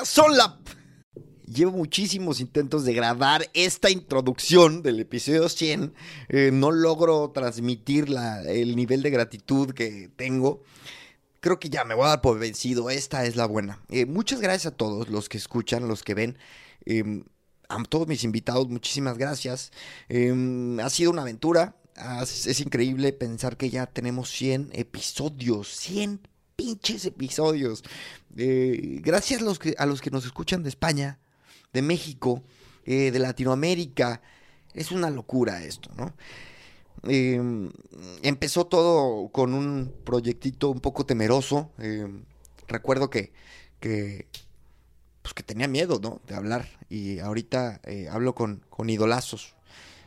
podcast son la... Llevo muchísimos intentos de grabar esta introducción del episodio 100. Eh, no logro transmitir la, el nivel de gratitud que tengo. Creo que ya me voy a dar por vencido. Esta es la buena. Eh, muchas gracias a todos los que escuchan, los que ven. Em, a todos mis invitados, muchísimas gracias. Em, ha sido una aventura. Es increíble pensar que ya tenemos 100 episodios. 100 pinches episodios. Eh, gracias a los, que, a los que nos escuchan de España, de México, eh, de Latinoamérica. Es una locura esto, ¿no? Em, empezó todo con un proyectito un poco temeroso. Em, recuerdo que, que, pues que tenía miedo, ¿no? De hablar. Y ahorita eh, hablo con, con idolazos.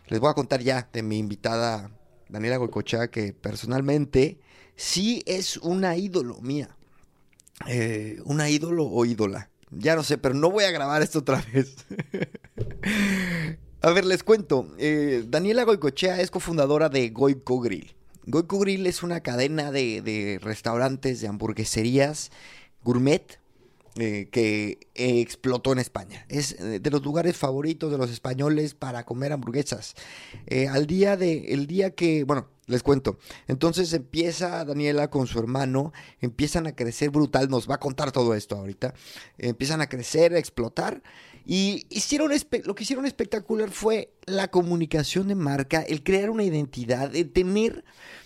Les voy a contar ya de mi invitada Daniela Goicochea, que personalmente sí es una ídolo mía. Eh, una ídolo o ídola. Ya no sé, pero no voy a grabar esto otra vez. a ver, les cuento. Eh, Daniela Goicochea es cofundadora de Goico Grill. Goico Grill es una cadena de, de restaurantes, de hamburgueserías gourmet eh, que explotó en España. Es eh, de los lugares favoritos de los españoles para comer hamburguesas. Eh, al día de, el día que, bueno, les cuento. Entonces empieza Daniela con su hermano, empiezan a crecer brutal, nos va a contar todo esto ahorita. Empiezan a crecer, a explotar. Y hicieron lo que hicieron espectacular fue la comunicación de marca, el crear una identidad, el tener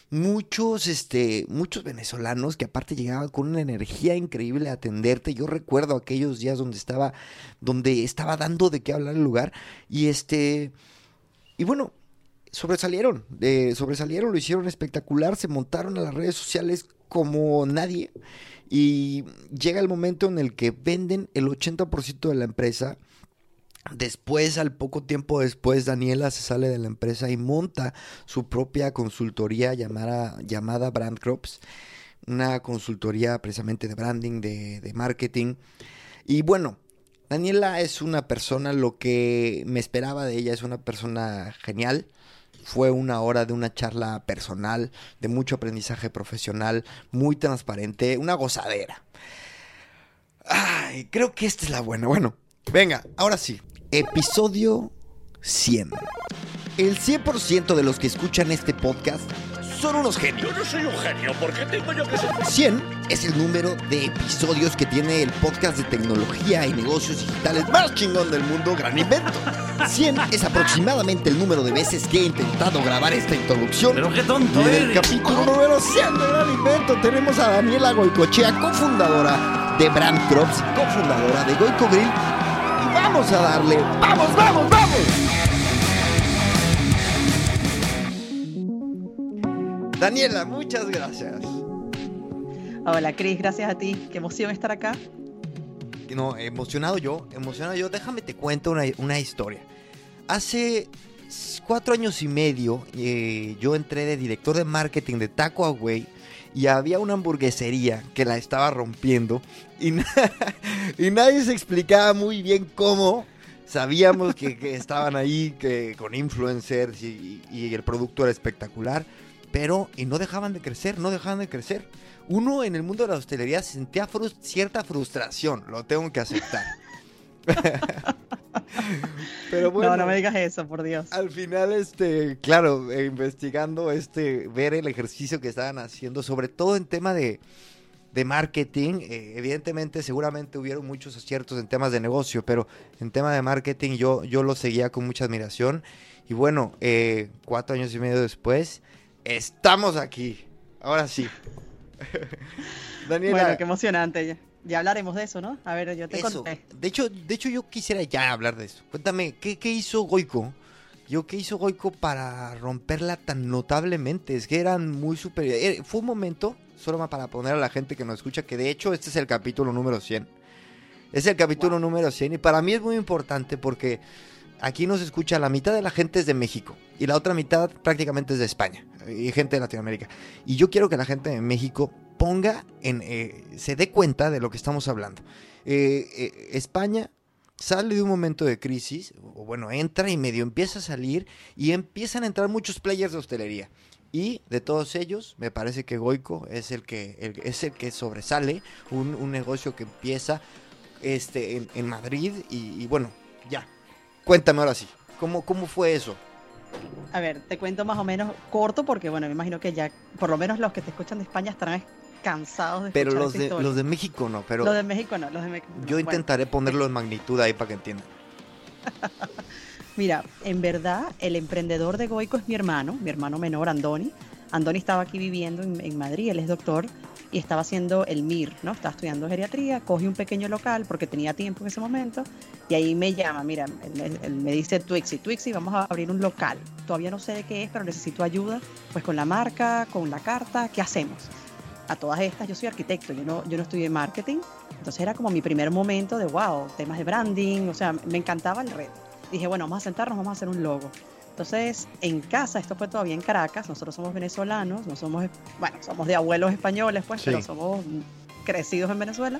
muchos, este, muchos venezolanos que aparte llegaban con una energía increíble a atenderte. Yo recuerdo aquellos días donde estaba, donde estaba dando de qué hablar el lugar. Y este, y bueno, sobresalieron, eh, sobresalieron, lo hicieron espectacular, se montaron a las redes sociales como nadie. Y llega el momento en el que venden el 80% de la empresa Después, al poco tiempo después, Daniela se sale de la empresa y monta su propia consultoría llamada, llamada Brand Crops, una consultoría precisamente de branding, de, de marketing. Y bueno, Daniela es una persona, lo que me esperaba de ella, es una persona genial. Fue una hora de una charla personal, de mucho aprendizaje profesional, muy transparente, una gozadera. Ay, creo que esta es la buena. Bueno, venga, ahora sí, Episodio 100. El 100% de los que escuchan este podcast son unos genios. Yo no soy un genio, ¿por qué tengo yo que ser? 100 es el número de episodios que tiene el podcast de tecnología y negocios digitales más chingón del mundo, Gran Invento. 100 es aproximadamente el número de veces que he intentado grabar esta introducción. Pero qué tonto en el capítulo número 100 de Gran Invento tenemos a Daniela Goicochea, cofundadora de Brand Crops, cofundadora de Goico Grill. Y vamos a darle, vamos, vamos, vamos. Daniela, muchas gracias. Hola Cris, gracias a ti. Qué emoción estar acá. No, emocionado yo, emocionado yo. Déjame te cuento una, una historia. Hace cuatro años y medio eh, yo entré de director de marketing de Taco Away y había una hamburguesería que la estaba rompiendo y, na- y nadie se explicaba muy bien cómo. Sabíamos que, que estaban ahí que, con influencers y, y el producto era espectacular, pero y no dejaban de crecer, no dejaban de crecer. Uno en el mundo de la hostelería sentía frus- cierta frustración, lo tengo que aceptar. pero bueno, No, no me digas eso, por Dios. al final, este, claro, eh, investigando, este, ver el ejercicio que estaban haciendo, sobre todo en tema de, de marketing, eh, evidentemente, seguramente hubieron muchos aciertos en temas de negocio, pero en tema de marketing yo, yo lo seguía con mucha admiración. Y bueno, eh, cuatro años y medio después, estamos aquí. Ahora sí. Daniela, Bueno, qué emocionante. Ya, ya hablaremos de eso, ¿no? A ver, yo te eso. conté. De hecho, de hecho, yo quisiera ya hablar de eso. Cuéntame, ¿qué, qué hizo Goico? Yo, ¿qué hizo Goico para romperla tan notablemente? Es que eran muy superiores. Eh, Fue un momento, solo para poner a la gente que nos escucha, que de hecho este es el capítulo número 100. Es el capítulo número 100 y para mí es muy importante porque aquí nos escucha la mitad de la gente es de México y la otra mitad prácticamente es de España y gente de Latinoamérica. Y yo quiero que la gente de México ponga en, eh, se dé cuenta de lo que estamos hablando. Eh, eh, España sale de un momento de crisis, o bueno, entra y medio empieza a salir y empiezan a entrar muchos players de hostelería. Y de todos ellos, me parece que Goico es el que, es el que sobresale, un, negocio que empieza este, en, Madrid y, y bueno, ya. Cuéntame ahora sí, ¿cómo, cómo fue eso? A ver, te cuento más o menos corto porque, bueno, me imagino que ya, por lo menos los que te escuchan de España estarán cansados de Pero los esta de, historia. los de México no, pero Los de México no, los de México. yo intentaré ponerlo en magnitud ahí para que entiendan. Mira, en verdad, el emprendedor de Goico es mi hermano, mi hermano menor, Andoni. Andoni estaba aquí viviendo en, en Madrid, él es doctor y estaba haciendo el MIR, ¿no? Estaba estudiando geriatría, coge un pequeño local porque tenía tiempo en ese momento y ahí me llama, mira, él, él- él me dice Twixy, Twixy, vamos a abrir un local. Todavía no sé de qué es, pero necesito ayuda, pues con la marca, con la carta, ¿qué hacemos? A todas estas, yo soy arquitecto, yo no, yo no estudié marketing, entonces era como mi primer momento de wow, temas de branding, o sea, me encantaba el reto. Dije, bueno, vamos a sentarnos, vamos a hacer un logo. Entonces, en casa, esto fue todavía en Caracas, nosotros somos venezolanos, no somos, bueno, somos de abuelos españoles, pues, Sí. pero somos crecidos en Venezuela.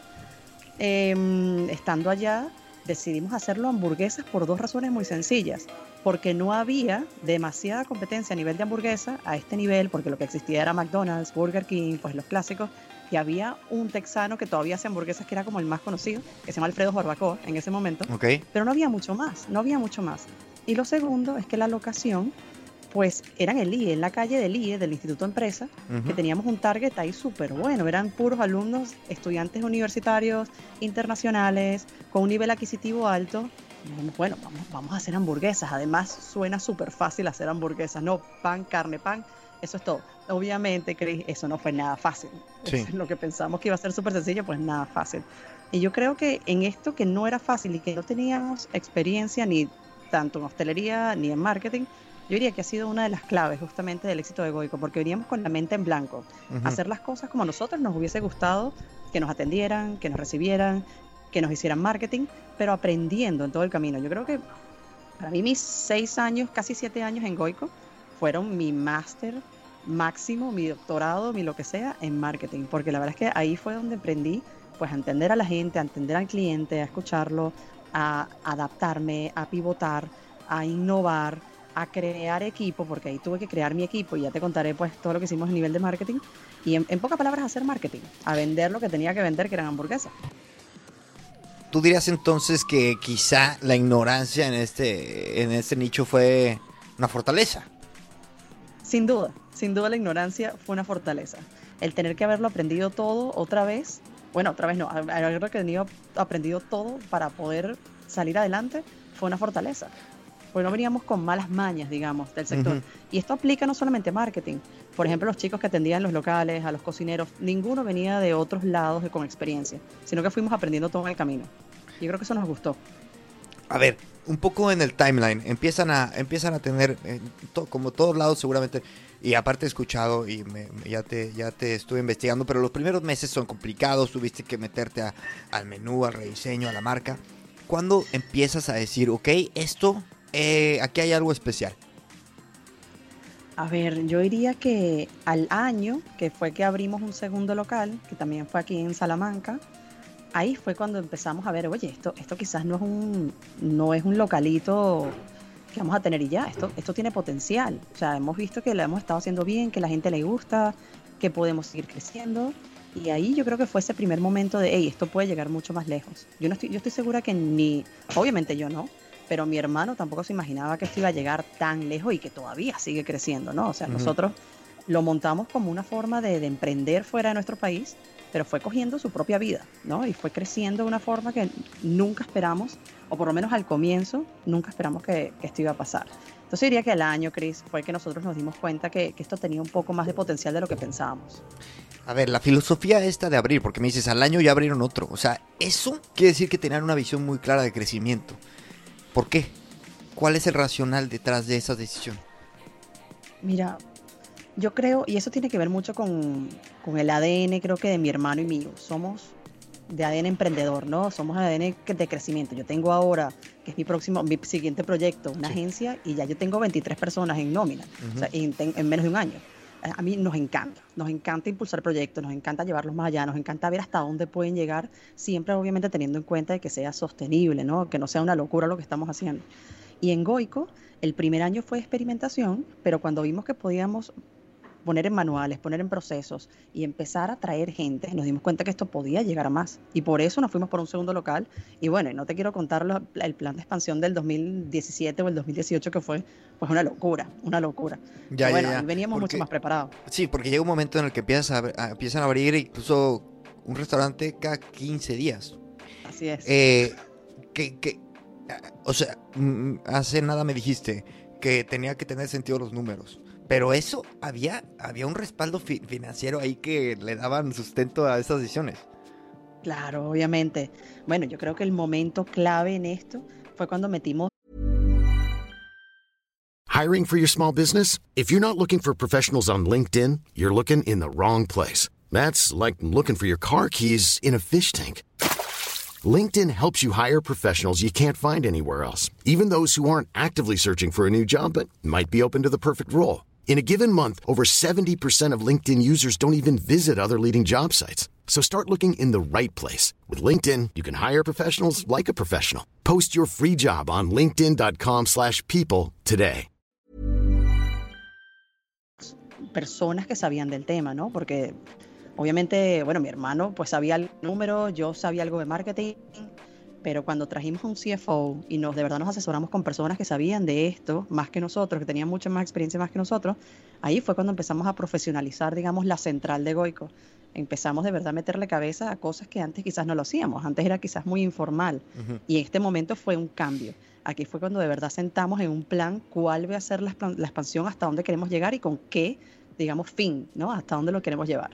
Em, estando allá, decidimos hacerlo hamburguesas por dos razones muy sencillas. Porque no había demasiada competencia a nivel de hamburguesa a este nivel, porque lo que existía era McDonald's, Burger King, pues los clásicos. Y había un texano que todavía hace hamburguesas que era como el más conocido, que se llama Alfredo Barbacoa en ese momento ¿Ok? pero no había mucho más, no había mucho más. Y lo segundo es que la locación, pues era en el IE, en la calle del IE, del Instituto Empresa, que teníamos un target ahí súper bueno, eran puros alumnos, estudiantes universitarios, internacionales, con un nivel adquisitivo alto. Dijimos, bueno, vamos, vamos a hacer hamburguesas, además suena súper fácil hacer hamburguesas, no, pan, carne, pan, eso es todo. Obviamente, Chris, eso no fue nada fácil. Sí. Eso es lo que pensamos que iba a ser súper sencillo, pues nada fácil. Y yo creo que en esto que no era fácil y que no teníamos experiencia ni tanto en hostelería ni en marketing, yo diría que ha sido una de las claves justamente del éxito de Goico, porque veníamos con la mente en blanco, hacer las cosas como a nosotros nos hubiese gustado, que nos atendieran, que nos recibieran, que nos hicieran marketing, pero aprendiendo en todo el camino. Yo creo que para mí mis seis años, casi siete años en Goico, fueron mi máster máximo, mi doctorado, mi lo que sea en marketing, porque la verdad es que ahí fue donde aprendí pues a entender a la gente, a entender al cliente, a escucharlo, a adaptarme, a pivotar, a innovar, a crear equipo, porque ahí tuve que crear mi equipo y ya te contaré pues todo lo que hicimos a nivel de marketing y en, en pocas palabras hacer marketing, a vender lo que tenía que vender, que eran hamburguesas. ¿Tú dirías entonces que quizá la ignorancia en este, en este nicho fue una fortaleza? Sin duda, sin duda la ignorancia fue una fortaleza. El tener que haberlo aprendido todo otra vez, bueno, otra vez no, haberlo aprendido todo para poder salir adelante fue una fortaleza. Porque no veníamos con malas mañas, digamos, del sector. Ujú. Y esto aplica no solamente a marketing. Por ejemplo, los chicos que atendían los locales, a los cocineros, ninguno venía de otros lados de- con experiencia, sino que fuimos aprendiendo todo en el camino. Yo creo que eso nos gustó. A ver, un poco en el timeline. Empiezan a, empiezan a tener, eh, to- como todos lados seguramente, y aparte he escuchado y me- me- ya, te, ya te estuve investigando, pero los primeros meses son complicados, tuviste que meterte a- al menú, al rediseño, a la marca. ¿Cuándo empiezas a decir, ok, esto, eh, aquí hay algo especial? A ver, yo diría que al año, que fue que abrimos un segundo local, que también fue aquí en Salamanca, ahí fue cuando empezamos a ver, oye, esto, esto quizás no es un, no es un localito que vamos a tener y ya, esto, esto tiene potencial. O sea, hemos visto que lo hemos estado haciendo bien, que la gente le gusta, que podemos seguir creciendo. Y ahí yo creo que fue ese primer momento de, hey, esto puede llegar mucho más lejos. Yo no estoy, yo estoy segura que ni, obviamente yo no, pero mi hermano tampoco se imaginaba que esto iba a llegar tan lejos y que todavía sigue creciendo, ¿no? O sea, nosotros lo montamos como una forma de, de emprender fuera de nuestro país, pero fue cogiendo su propia vida, ¿no? Y fue creciendo de una forma que nunca esperamos, o por lo menos al comienzo, nunca esperamos que, que esto iba a pasar. Entonces diría que al año, Chris, fue que nosotros nos dimos cuenta que, que esto tenía un poco más de potencial de lo que pensábamos. A ver, la filosofía esta de abrir, porque me dices, al año ya abrieron otro. O sea, eso quiere decir que tenían una visión muy clara de crecimiento. ¿Por qué? ¿Cuál es el racional detrás de esa decisión? Mira, yo creo, y eso tiene que ver mucho con, con el ADN, creo que de mi hermano y mío. Somos de ADN emprendedor, ¿no? Somos ADN de crecimiento. Yo tengo ahora, que es mi próximo, mi siguiente proyecto, una Sí. agencia, y ya yo tengo 23 personas en nómina, o sea, Ujú. en, ten- en menos de un año. A a mí nos encanta, nos encanta impulsar proyectos, nos encanta llevarlos más allá, nos encanta ver hasta dónde pueden llegar, siempre obviamente teniendo en cuenta de que sea sostenible, ¿no? Que no sea una locura lo que estamos haciendo. Y en Goico, el primer año fue experimentación, pero cuando vimos que podíamos poner en manuales, poner en procesos y empezar a traer gente, nos dimos cuenta que esto podía llegar a más. Y por eso nos fuimos por un segundo local. Y bueno, no te quiero contar el plan de expansión del 2017 o el 2018 que fue pues una locura, una locura. Ya, bueno, ya, veníamos mucho más preparados. Sí, porque llega un momento en el que a, empiezan a abrir incluso un restaurante cada 15 días. Así es. Eh, que, que, o sea, mm, hace nada me dijiste que tenía que tener sentido los números. Pero eso, había, había un respaldo financiero ahí que le daban sustento a esas decisiones. Claro, obviamente. Bueno, yo creo que el momento clave en esto fue cuando metimos. Hiring for your small business? If you're not looking for professionals on LinkedIn, you're looking in the wrong place. That's like looking for your car keys in a fish tank. LinkedIn helps you hire professionals you can't find anywhere else, even those who aren't actively searching for a new job but might be open to the perfect role. In a given month, over 70% of LinkedIn users don't even visit other leading job sites. So start looking in the right place. With LinkedIn, you can hire professionals like a professional. Post your free job on linkedin.com slash people today. Personas que sabían del tema, ¿no? Porque obviamente, bueno, mi hermano pues sabía el número, yo sabía algo de marketing, pero cuando trajimos un CFO y nos de verdad nos asesoramos con personas que sabían de esto más que nosotros, que tenían mucha más experiencia más que nosotros, ahí fue cuando empezamos a profesionalizar, digamos, la central de Goico. Empezamos de verdad a meterle cabeza a cosas que antes quizás no lo hacíamos, antes era quizás muy informal y en este momento fue un cambio. Aquí fue cuando de verdad sentamos en un plan cuál va a ser la, expansión, hasta dónde queremos llegar y con qué, digamos, fin, ¿no? Hasta dónde lo queremos llevar.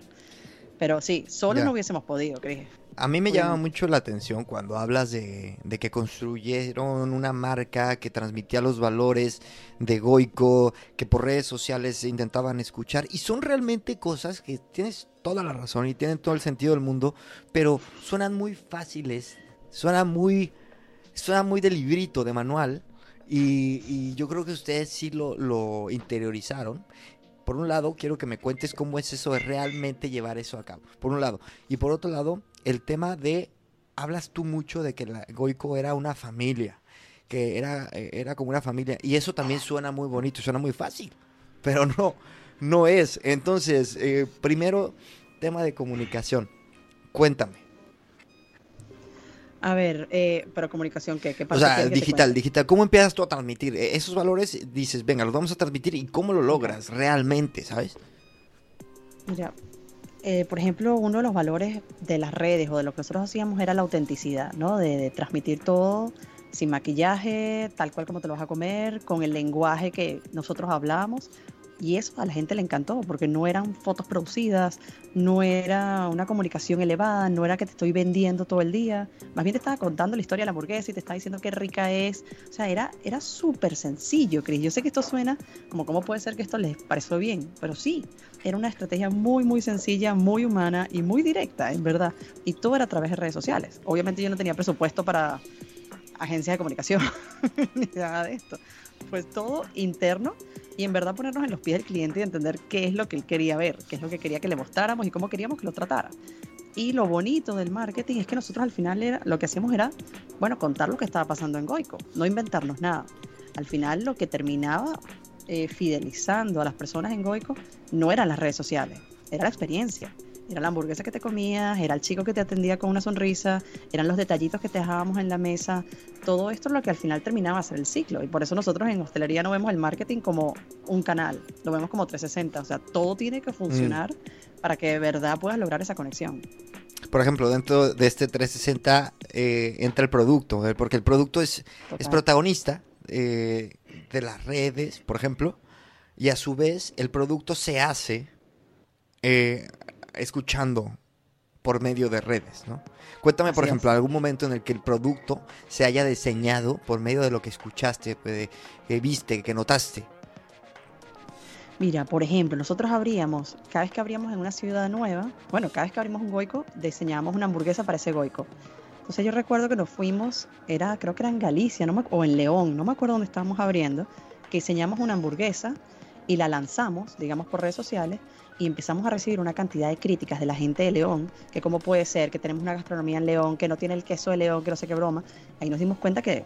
Pero sí, solo no hubiésemos podido, Cris. A mí me llama mucho la atención cuando hablas de, que construyeron una marca que transmitía los valores de Goico, que por redes sociales intentaban escuchar. Y son realmente cosas que tienes toda la razón y tienen todo el sentido del mundo, pero suenan muy fáciles, suenan muy, suena muy de librito, de manual. Y, yo creo que ustedes sí lo, lo interiorizaron por un lado, quiero que me cuentes cómo es eso de realmente llevar eso a cabo. Por un lado. Y por otro lado, el tema de, hablas tú mucho de que la Goico era una familia, que era, eh, era como una familia, y eso también suena muy bonito, suena muy fácil, pero no, no es. Entonces, eh, primero, tema de comunicación. Cuéntame. A ver, eh, pero comunicación, ¿qué, qué pasa? O sea, digital, digital. ¿Cómo empiezas tú a transmitir esos valores? Dices, venga, los vamos a transmitir y cómo lo logras realmente, ¿sabes? Mira, eh, por ejemplo, uno de los valores de las redes o de lo que nosotros hacíamos era la autenticidad, ¿no? De, transmitir todo sin maquillaje, tal cual como te lo vas a comer, con el lenguaje que nosotros hablábamos. Y eso a la gente le encantó, porque no eran fotos producidas, no era una comunicación elevada, no era que te estoy vendiendo todo el día, más bien te estaba contando la historia de la hamburguesa y te estaba diciendo qué rica es. O sea, era, era súper sencillo, Cris. Yo sé que esto suena como cómo puede ser que esto les pareció bien, pero sí, era una estrategia muy, muy sencilla, muy humana y muy directa, en verdad. Y todo era a través de redes sociales. Obviamente yo no tenía presupuesto para agencias de comunicación ni nada de esto. Fue todo interno y en verdad ponernos en los pies del cliente y entender qué es lo que él quería ver, qué es lo que quería que le mostráramos y cómo queríamos que lo tratara. Y lo bonito del marketing es que nosotros al final era, lo que hacíamos era, bueno, contar lo que estaba pasando en Goico, no inventarnos nada. Al final lo que terminaba eh, fidelizando a las personas en Goico no eran las redes sociales, era la experiencia. Era la hamburguesa que te comías, era el chico que te atendía con una sonrisa, eran los detallitos que te dejábamos en la mesa. Todo esto es lo que al final terminaba a ser el ciclo. Y por eso nosotros en hostelería no vemos el marketing como un canal, lo vemos como 360. O sea, todo tiene que funcionar mm. para que de verdad puedas lograr esa conexión. Por ejemplo, dentro de este 360 eh, entra el producto, eh, porque el producto es, es protagonista eh, de las redes, por ejemplo, y a su vez el producto se hace escuchando por medio de redes, ¿no? Cuéntame, por ejemplo, algún momento en el que el producto se haya diseñado por medio de lo que escuchaste, que viste, que notaste. Mira, por ejemplo, nosotros abríamos, cada vez que abríamos en una ciudad nueva, bueno, cada vez que abrimos un goico, diseñábamos una hamburguesa para ese goico. Entonces yo recuerdo que nos fuimos, era, creo que era en Galicia, no o en León, no me acuerdo dónde estábamos abriendo, que diseñamos una hamburguesa y la lanzamos, digamos, por redes sociales y empezamos a recibir una cantidad de críticas de la gente de León, que cómo puede ser que tenemos una gastronomía en León, que no tiene el queso de León, que no sé qué broma. Ahí nos dimos cuenta que,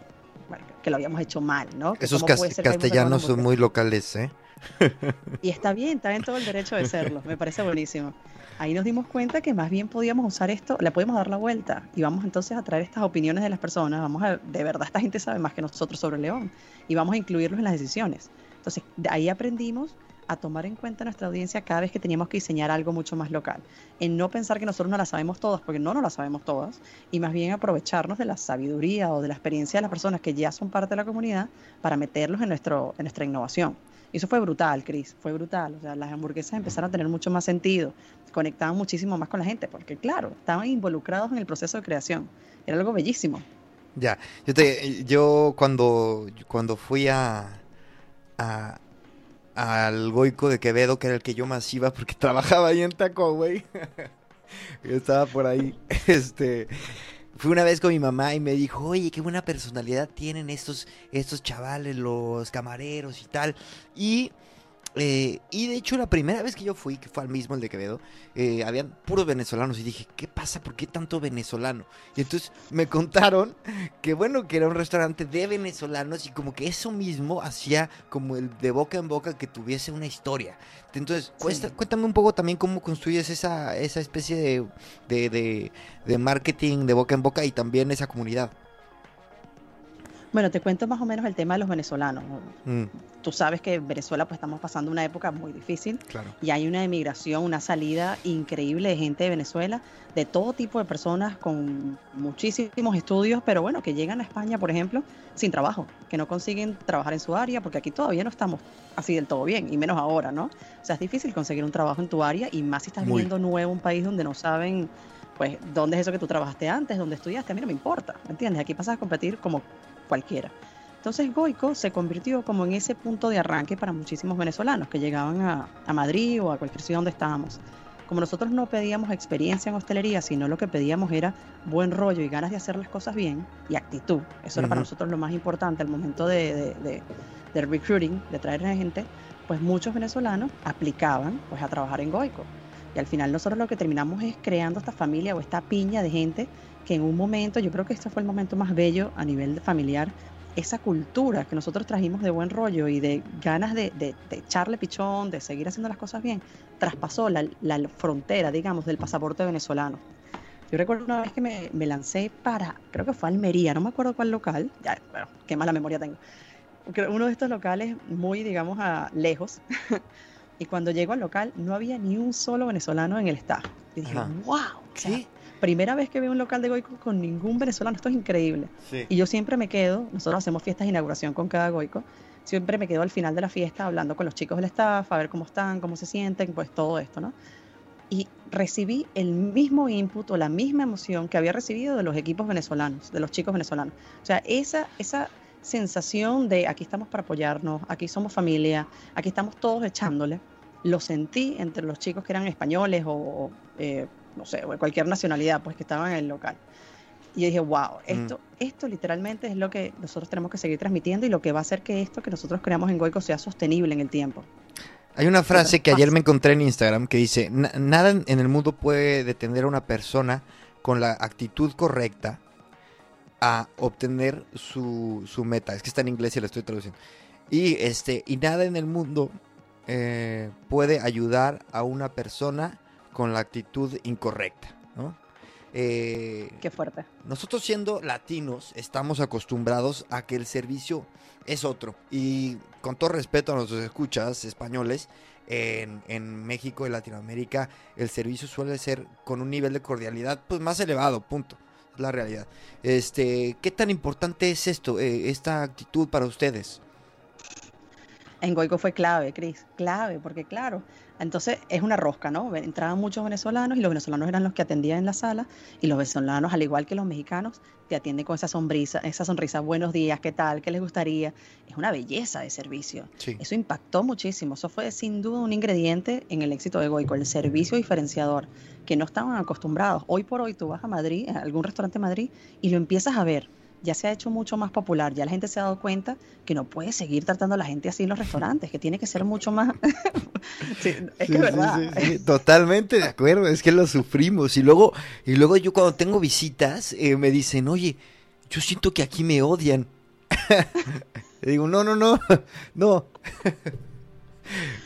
que lo habíamos hecho mal, ¿no? Esos castellanos son muy locales, ¿eh? Y está bien, está en todo el derecho de serlo, me parece buenísimo. Ahí nos dimos cuenta que más bien podíamos usar esto, le podemos dar la vuelta y vamos entonces a traer estas opiniones de las personas, vamos a, de verdad esta gente sabe más que nosotros sobre León y vamos a incluirlos en las decisiones. Entonces, de ahí aprendimos a tomar en cuenta nuestra audiencia cada vez que teníamos que diseñar algo mucho más local. En no pensar que nosotros no la sabemos todas, porque no nos la sabemos todas, y más bien aprovecharnos de la sabiduría o de la experiencia de las personas que ya son parte de la comunidad para meterlos en, nuestro, en nuestra innovación. Y eso fue brutal, Chris, fue brutal. O sea, las hamburguesas empezaron a tener mucho más sentido, conectaban muchísimo más con la gente, porque claro, estaban involucrados en el proceso de creación. Era algo bellísimo. Ya, yo, te, yo cuando, cuando fui a, a, al Goico de Quevedo, que era el que yo más iba porque trabajaba ahí en Taco, güey. yo estaba por ahí. Este, fui una vez con mi mamá y me dijo, oye, qué buena personalidad tienen estos, estos chavales, los camareros y tal. Y eh, y de hecho, la primera vez que yo fui, que fue al mismo, el de Quevedo, eh, habían puros venezolanos. Y dije, ¿qué pasa? ¿Por qué tanto venezolano? Y entonces me contaron que, bueno, que era un restaurante de venezolanos y como que eso mismo hacía como el de boca en boca que tuviese una historia. Entonces, cuéntame un poco también cómo construyes esa, esa especie de, de, de marketing de boca en boca y también esa comunidad. Bueno, te cuento más o menos el tema de los venezolanos. Mm. Tú sabes que en Venezuela pues estamos pasando una época muy difícil y hay una emigración, una salida increíble de gente de Venezuela, de todo tipo de personas con muchísimos estudios, pero bueno, que llegan a España, por ejemplo, sin trabajo, que no consiguen trabajar en su área, porque aquí todavía no estamos así del todo bien, y menos ahora, ¿no? O sea, es difícil conseguir un trabajo en tu área y más si estás viviendo nuevo un país donde no saben pues, ¿dónde es eso que tú trabajaste antes? ¿Dónde estudiaste? A mí no me importa, ¿me entiendes? Aquí pasas a competir como cualquiera. Entonces Goico se convirtió como en ese punto de arranque para muchísimos venezolanos que llegaban a, Madrid o a cualquier ciudad donde estábamos. Como nosotros no pedíamos experiencia en hostelería, sino lo que pedíamos era buen rollo y ganas de hacer las cosas bien y actitud. Eso era para nosotros lo más importante al momento de, de, recruiting, de traer a gente, pues muchos venezolanos aplicaban pues a trabajar en Goico. Y al final nosotros lo que terminamos es creando esta familia o esta piña de gente que en un momento, yo creo que este fue el momento más bello a nivel familiar, esa cultura que nosotros trajimos de buen rollo y de ganas de, de, echarle pichón, de seguir haciendo las cosas bien, traspasó la, frontera, digamos, del pasaporte venezolano. Yo recuerdo una vez que me, lancé para, creo que fue Almería, no me acuerdo cuál local, ya, bueno, qué mala memoria tengo. Uno de estos locales muy, digamos, a lejos. y cuando llego al local no había ni un solo venezolano en el staff. Y dije, wow, ¿qué? primera vez que veo un local de Goico con ningún venezolano, esto es increíble. Y yo siempre me quedo, nosotros hacemos fiestas de inauguración con cada Goico, siempre me quedo al final de la fiesta hablando con los chicos del staff, a ver cómo están, cómo se sienten, pues todo esto, ¿no? Y recibí el mismo input o la misma emoción que había recibido de los equipos venezolanos, de los chicos venezolanos. O sea, esa, esa sensación de aquí estamos para apoyarnos, aquí somos familia, aquí estamos todos echándole, lo sentí entre los chicos que eran españoles o eh, no sé, o cualquier nacionalidad, pues que estaban en el local. Y yo dije, wow, esto, esto literalmente es lo que nosotros tenemos que seguir transmitiendo y lo que va a hacer que esto que nosotros creamos en Goico sea sostenible en el tiempo. Hay una frase que ayer me encontré en Instagram que dice, nada en el mundo puede detener a una persona con la actitud correcta a obtener su, su, meta. Es que está en inglés y la estoy traduciendo. Y, este, y nada en el mundo eh, puede ayudar a una persona con la actitud incorrecta, ¿no? Eh, Qué fuerte. Nosotros siendo latinos estamos acostumbrados a que el servicio es otro. Y con todo respeto a nuestros escuchas españoles, en, en, México y Latinoamérica el servicio suele ser con un nivel de cordialidad pues más elevado, punto. La realidad. Este, ¿Qué tan importante es esto, eh, esta actitud para ustedes? En Goico fue clave, Cris, clave, porque claro, entonces es una rosca, ¿no? Entraban muchos venezolanos y los venezolanos eran los que atendían en la sala y los venezolanos, al igual que los mexicanos, te atienden con esa sonrisa, esa sonrisa, buenos días, ¿qué tal? ¿Qué les gustaría? Es una belleza de servicio. Eso impactó muchísimo. Eso fue sin duda un ingrediente en el éxito de Goico, el servicio diferenciador, que no estaban acostumbrados. Hoy por hoy tú vas a Madrid, a algún restaurante de Madrid, y lo empiezas a ver ya se ha hecho mucho más popular, ya la gente se ha dado cuenta que no puede seguir tratando a la gente así en los restaurantes, que tiene que ser mucho más... sí, es que es verdad. totalmente de acuerdo, es que lo sufrimos. Y luego, y luego yo cuando tengo visitas eh, me dicen, oye, yo siento que aquí me odian. digo, no, no, no, no.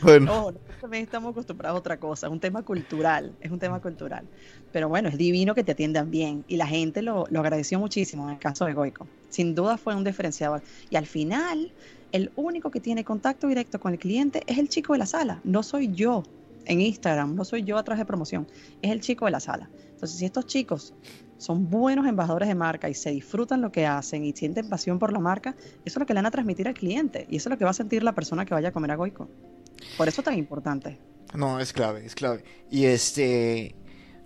Bueno. No, nosotros también estamos acostumbrados a otra cosa, un tema cultural, es un tema cultural. Pero bueno, es divino que te atiendan bien y la gente lo, lo agradeció muchísimo en el caso de Goico. Sin duda fue un diferenciador. Y al final, el único que tiene contacto directo con el cliente es el chico de la sala, no soy yo en Instagram, no soy yo a través de promoción, es el chico de la sala. Entonces, si estos chicos son buenos embajadores de marca y se disfrutan lo que hacen y sienten pasión por la marca, eso es lo que le van a transmitir al cliente y eso es lo que va a sentir la persona que vaya a comer a Goico. Por eso es tan importante. No, es clave, es clave. Y este,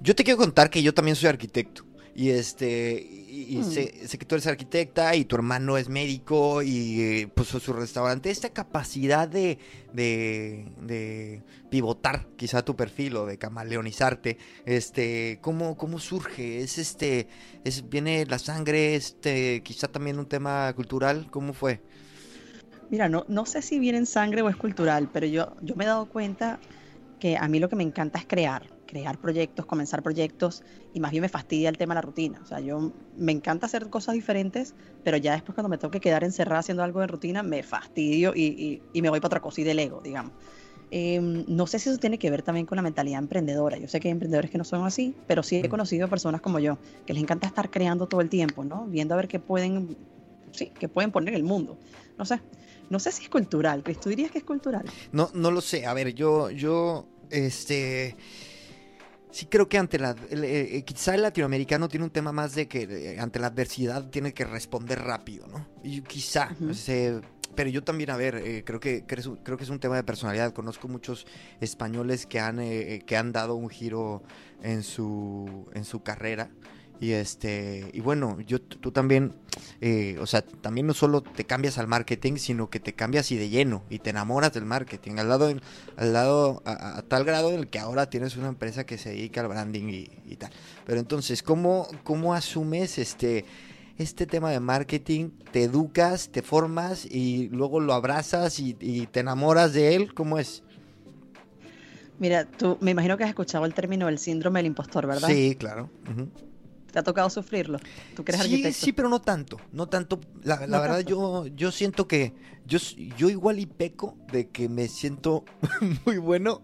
yo te quiero contar que yo también soy arquitecto. Y este, y, y Mm. sé, sé que tú eres arquitecta y tu hermano es médico y pues su restaurante, esta capacidad de, de, de pivotar quizá tu perfil o de camaleonizarte, este, ¿cómo, cómo surge? ¿Es este, es, viene la sangre, este, quizá también un tema cultural? ¿Cómo fue? Mira, no, no sé si viene en sangre o es cultural, pero yo, yo me he dado cuenta que a mí lo que me encanta es crear, crear proyectos, comenzar proyectos, y más bien me fastidia el tema de la rutina. O sea, yo me encanta hacer cosas diferentes, pero ya después cuando me tengo que quedar encerrada haciendo algo de rutina, me fastidio y, y- y me voy para otra cosa y delego, digamos. Em, no sé si eso tiene que ver también con la mentalidad emprendedora. Yo sé que hay emprendedores que no son así, pero sí he conocido personas como yo, que les encanta estar creando todo el tiempo, ¿no? Viendo a ver qué pueden, sí, qué pueden poner en el mundo. No sé. No sé si es cultural, Chris. ¿Tú dirías que es cultural? No, no lo sé. A ver, yo, yo, este, sí creo que ante la, el- eh, quizá el latinoamericano tiene un tema más de que eh, ante la adversidad tiene que responder rápido, ¿no? Y quizá, Ujú. se- pero yo también, a ver, eh, creo que creo, es un- creo que es un tema de personalidad. Conozco muchos españoles que han, eh, que han dado un giro en su, en su carrera. Y este, y bueno, yo tú también, eh, o sea, también no solo te cambias al marketing, sino que te cambias y de lleno y te enamoras del marketing, al lado, al lado, a, a tal grado en el que ahora tienes una empresa que se dedica al branding y, y tal. Pero entonces, ¿cómo, cómo asumes este, este tema de marketing? ¿Te educas, te formas y luego lo abrazas y, y te enamoras de él? ¿Cómo es? Mira, tú me imagino que has escuchado el término del síndrome del impostor, ¿verdad? Sí, claro. ujú. ¿Te ha tocado sufrirlo? Tú eres sí, arquitecto. sí, pero no tanto, no tanto. La, la No verdad, tanto. yo, yo siento que yo, yo igual y peco de que me siento muy bueno,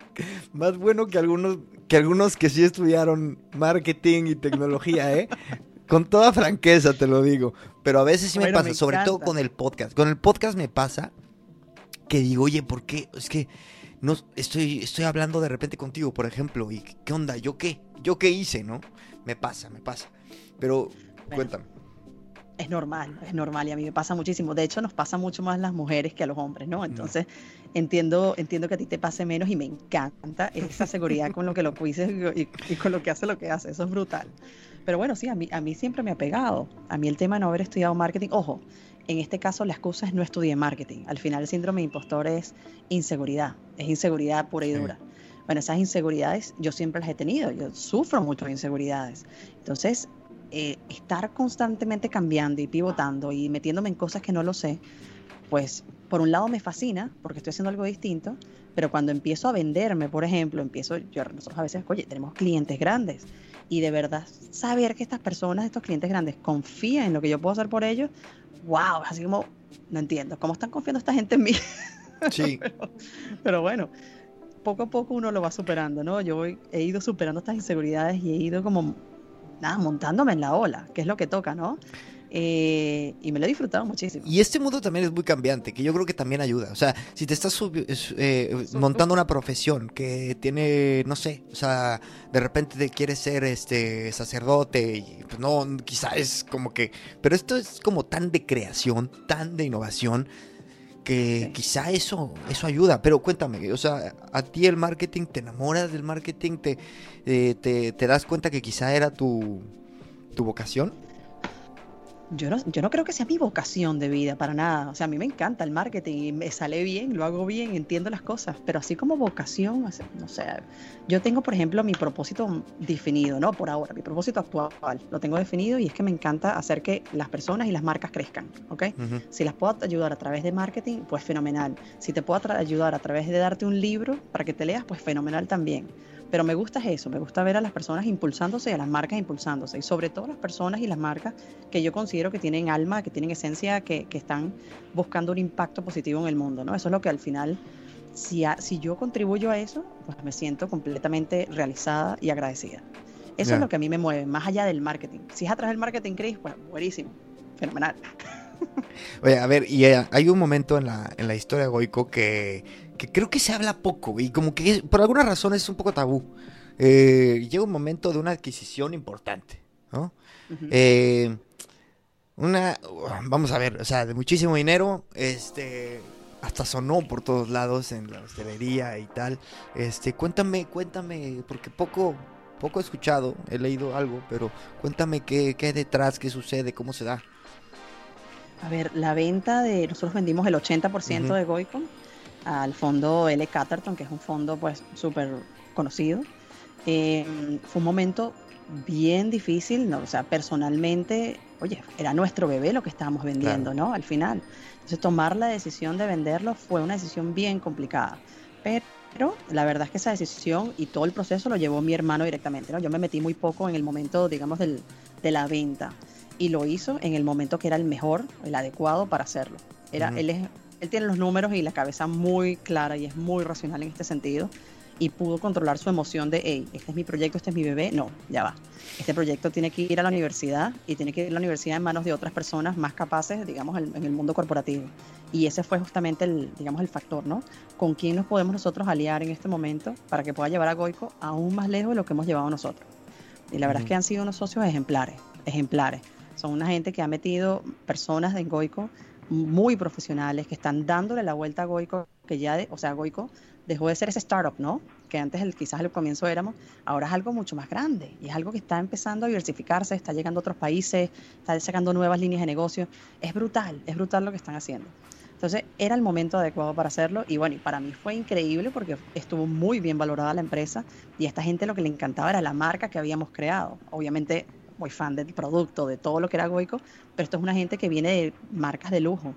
más bueno que algunos, que algunos que sí estudiaron marketing y tecnología, ¿eh? Con toda franqueza te lo digo. Pero a veces sí me Bueno, pasa, me sobre todo con el podcast. Con el podcast me pasa que digo, oye, ¿por qué? Es que no estoy, estoy hablando de repente contigo, por ejemplo, y ¿qué onda? ¿Yo qué? ¿Yo qué hice, no? Me pasa, me pasa. Pero cuéntame. Es normal, es normal y a mí me pasa muchísimo. De hecho, nos pasa mucho más las mujeres que a los hombres, ¿no? Entonces, entiendo, entiendo que a ti te pase menos y me encanta esa seguridad con lo que lo dices y, y con lo que hace lo que hace. Eso es brutal. Pero bueno, sí, a mí, a mí siempre me ha pegado. A mí el tema de no haber estudiado marketing, ojo, en este caso la excusa es no estudié marketing. Al final el síndrome de impostor es inseguridad, es inseguridad pura y Sí. Bueno, esas inseguridades yo siempre las he tenido, yo sufro mucho de inseguridades. Entonces, eh, estar constantemente cambiando y pivotando y metiéndome en cosas que no lo sé, pues por un lado me fascina porque estoy haciendo algo distinto, pero cuando empiezo a venderme, por ejemplo, empiezo, yo, nosotros a veces, oye, tenemos clientes grandes y de verdad saber que estas personas, estos clientes grandes, confían en lo que yo puedo hacer por ellos, wow, así como, no entiendo, ¿cómo están confiando esta gente en mí? Sí. pero, pero bueno, poco a poco uno lo va superando, ¿no? Yo voy- he ido superando estas inseguridades y he ido como, nada, montándome en la ola, que es lo que toca, ¿no? Eh, y me lo he disfrutado muchísimo. Y este mundo también es muy cambiante, que yo creo que también ayuda. O sea, si te estás eh, montando una profesión que tiene, no sé, o sea, de repente te quieres ser este sacerdote y pues no, quizá es como que, pero esto es como tan de creación, tan de innovación que quizá eso eso ayuda. Pero cuéntame, o sea, a ti el marketing, te enamoras del marketing, te eh, te, te das cuenta que quizá era tu tu vocación. Yo no, yo no creo que sea mi vocación de vida para nada. O sea, a mí me encanta el marketing y me sale bien, lo hago bien, entiendo las cosas, pero así como vocación, no sé. Yo tengo, por ejemplo, mi propósito definido, ¿no? Por ahora, mi propósito actual lo tengo definido y es que me encanta hacer que las personas y las marcas crezcan, ¿ok? Si las puedo ayudar a través de marketing, pues fenomenal. Si te puedo ayudar a través de darte un libro para que te leas, pues fenomenal también. Pero me gusta eso, me gusta ver a las personas impulsándose y a las marcas impulsándose. Y sobre todo las personas y las marcas que yo considero que tienen alma, que tienen esencia, que, que están buscando un impacto positivo en el mundo, ¿no? Eso es lo que al final si, si yo contribuyo a eso, pues me siento completamente realizada y agradecida. Eso es lo que a mí me mueve, más allá del marketing. Si es atrás del marketing, Chris, pues buenísimo, fenomenal. Oye, a ver, y eh, hay un momento en la, en la historia de Goico que, que creo que se habla poco y como que por alguna razón es un poco tabú. Eh, llega un momento de una adquisición importante, ¿no? eh, una, vamos a ver, o sea, de muchísimo dinero, este, hasta sonó por todos lados en la hostelería y tal. Este, cuéntame, cuéntame, porque poco, poco he escuchado, he leído algo, pero cuéntame qué, qué hay detrás, qué sucede, cómo se da. A ver, la venta de, nosotros vendimos el 80% de Goico al fondo L. Catterton, que es un fondo pues súper conocido. Eh, fue un momento bien difícil, ¿no? O sea, personalmente, oye, era nuestro bebé lo que estábamos vendiendo, ¿no? Al final. Entonces, tomar la decisión de venderlo fue una decisión bien complicada. Pero la verdad es que esa decisión y todo el proceso lo llevó mi hermano directamente, ¿no? Yo me metí muy poco en el momento, digamos, del, de la venta. Y lo hizo en el momento que era el mejor, el adecuado para hacerlo. Era, él, es, él tiene los números y la cabeza muy clara y es muy racional en este sentido y pudo controlar su emoción de, hey, este es mi proyecto, este es mi bebé. No, ya va. Este proyecto tiene que ir a la universidad y tiene que ir a la universidad en manos de otras personas más capaces, digamos, en el mundo corporativo. Y ese fue justamente el, digamos, el factor, ¿no? Con quién nos podemos nosotros aliar en este momento para que pueda llevar a Goico aún más lejos de lo que hemos llevado nosotros. Y la verdad es que han sido unos socios ejemplares, ejemplares. Son una gente que ha metido personas de Goico muy profesionales que están dándole la vuelta a Goico, que ya, de, o sea, Goico dejó de ser ese startup, ¿no? Que antes el, quizás al comienzo éramos, ahora es algo mucho más grande y es algo que está empezando a diversificarse, está llegando a otros países, está sacando nuevas líneas de negocio. Es brutal, es brutal lo que están haciendo. Entonces era el momento adecuado para hacerlo y bueno, para mí fue increíble porque estuvo muy bien valorada la empresa y a esta gente lo que le encantaba era la marca que habíamos creado. Obviamente muy fan del producto, de todo lo que era Goico, pero esto es una gente que viene de marcas de lujo.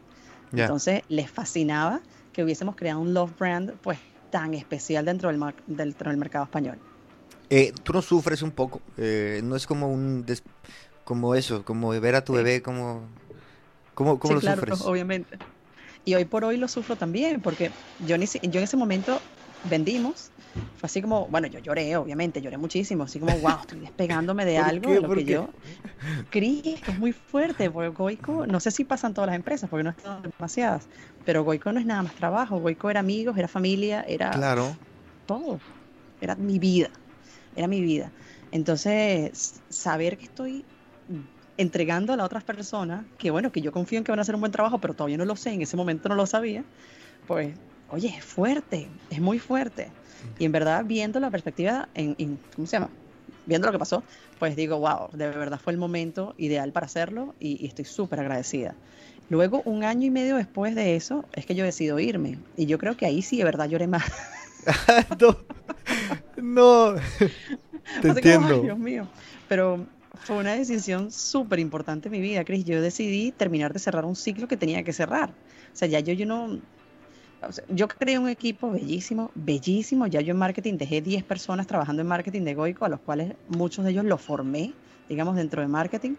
Entonces les fascinaba que hubiésemos creado un love brand pues tan especial dentro del, dentro del mercado español. Eh, tú no sufres un poco, eh, no es como un como eso, como ver a tu bebé como ¿Cómo, cómo lo claro, sufres? obviamente. Y hoy por hoy lo sufro también, porque yo, ni, yo en ese momento vendimos fue así como, bueno, yo lloré, obviamente, lloré muchísimo, así como, wow, estoy despegándome de algo, de lo que yo. Cris, es muy fuerte, porque Goico, no sé si pasan todas las empresas, porque no están demasiadas, pero Goico no es nada más trabajo, Goico era amigos, era familia, era claro. todo, era mi vida, era mi vida. Entonces, saber que estoy entregando a las otras personas, que bueno, que yo confío en que van a hacer un buen trabajo, pero todavía no lo sé, en ese momento no lo sabía, pues, oye, es fuerte, es muy fuerte. Y en verdad, viendo la perspectiva, en, ¿cómo se llama? Viendo lo que pasó, pues digo, wow, de verdad fue el momento ideal para hacerlo y, estoy súper agradecida. Luego, un año y medio después de eso, es que yo decido irme. Y yo creo que ahí sí, de verdad, lloré más. no, no. Te entiendo. Dios mío. Pero fue una decisión súper importante en mi vida, Cris. Yo decidí terminar de cerrar un ciclo que tenía que cerrar. O sea, ya yo, yo no, yo creé un equipo bellísimo, bellísimo. Ya yo en marketing dejé 10 personas trabajando en marketing de Goico, a los cuales muchos de ellos los formé, digamos, dentro de marketing.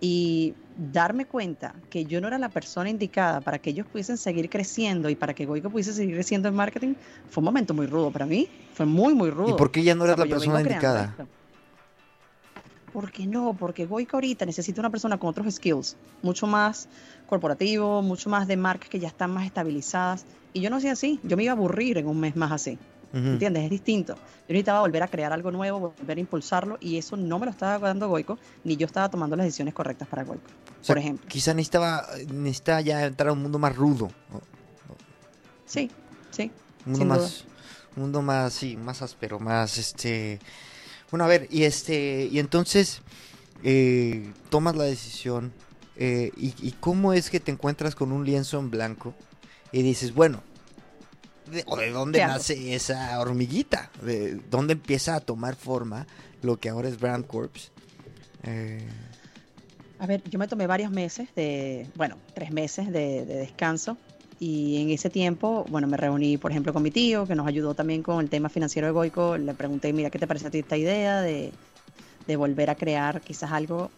Y darme cuenta que yo no era la persona indicada para que ellos pudiesen seguir creciendo y para que Goico pudiese seguir creciendo en marketing, fue un momento muy rudo para mí. Fue muy, muy rudo. ¿Y por qué ya no eras la persona indicada? ¿Por qué no? Porque Goico ahorita necesita una persona con otros skills, mucho más corporativo, mucho más de marcas que ya están más estabilizadas. Y yo no soy así, yo me iba a aburrir en un mes más así. ¿Entiendes? Es distinto. Yo necesitaba volver a crear algo nuevo, volver a impulsarlo, y eso no me lo estaba dando Goico, ni yo estaba tomando las decisiones correctas para Goico, por ejemplo. Quizá necesitaba, necesitaba ya entrar a un mundo más rudo. Sí, sí. Un mundo más, un mundo más, sí, más áspero, más este bueno, a ver, y este, y entonces eh, tomas la decisión eh, y, cómo es que te encuentras con un lienzo en blanco y dices, bueno, ¿de, de dónde nace esa hormiguita? ¿De dónde empieza a tomar forma lo que ahora es Brand Corps? Eh, a ver, yo me tomé varios meses de, bueno, tres meses de descanso y en ese tiempo, bueno, me reuní, por ejemplo, con mi tío, que nos ayudó también con el tema financiero de Goico. Le pregunté, mira, ¿qué te parece a ti esta idea de, de volver a crear quizás algo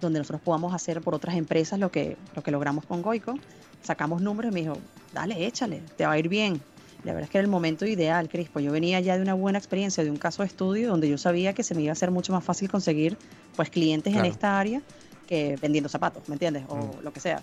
donde nosotros podamos hacer por otras empresas lo que, lo que logramos con Goico? Sacamos números y me dijo, dale, échale, te va a ir bien. La verdad es que era el momento ideal, Crispo. Yo venía ya de una buena experiencia, de un caso de estudio donde yo sabía que se me iba a hacer mucho más fácil conseguir pues clientes Claro. en esta área que vendiendo zapatos, ¿me entiendes? O Mm. lo que sea.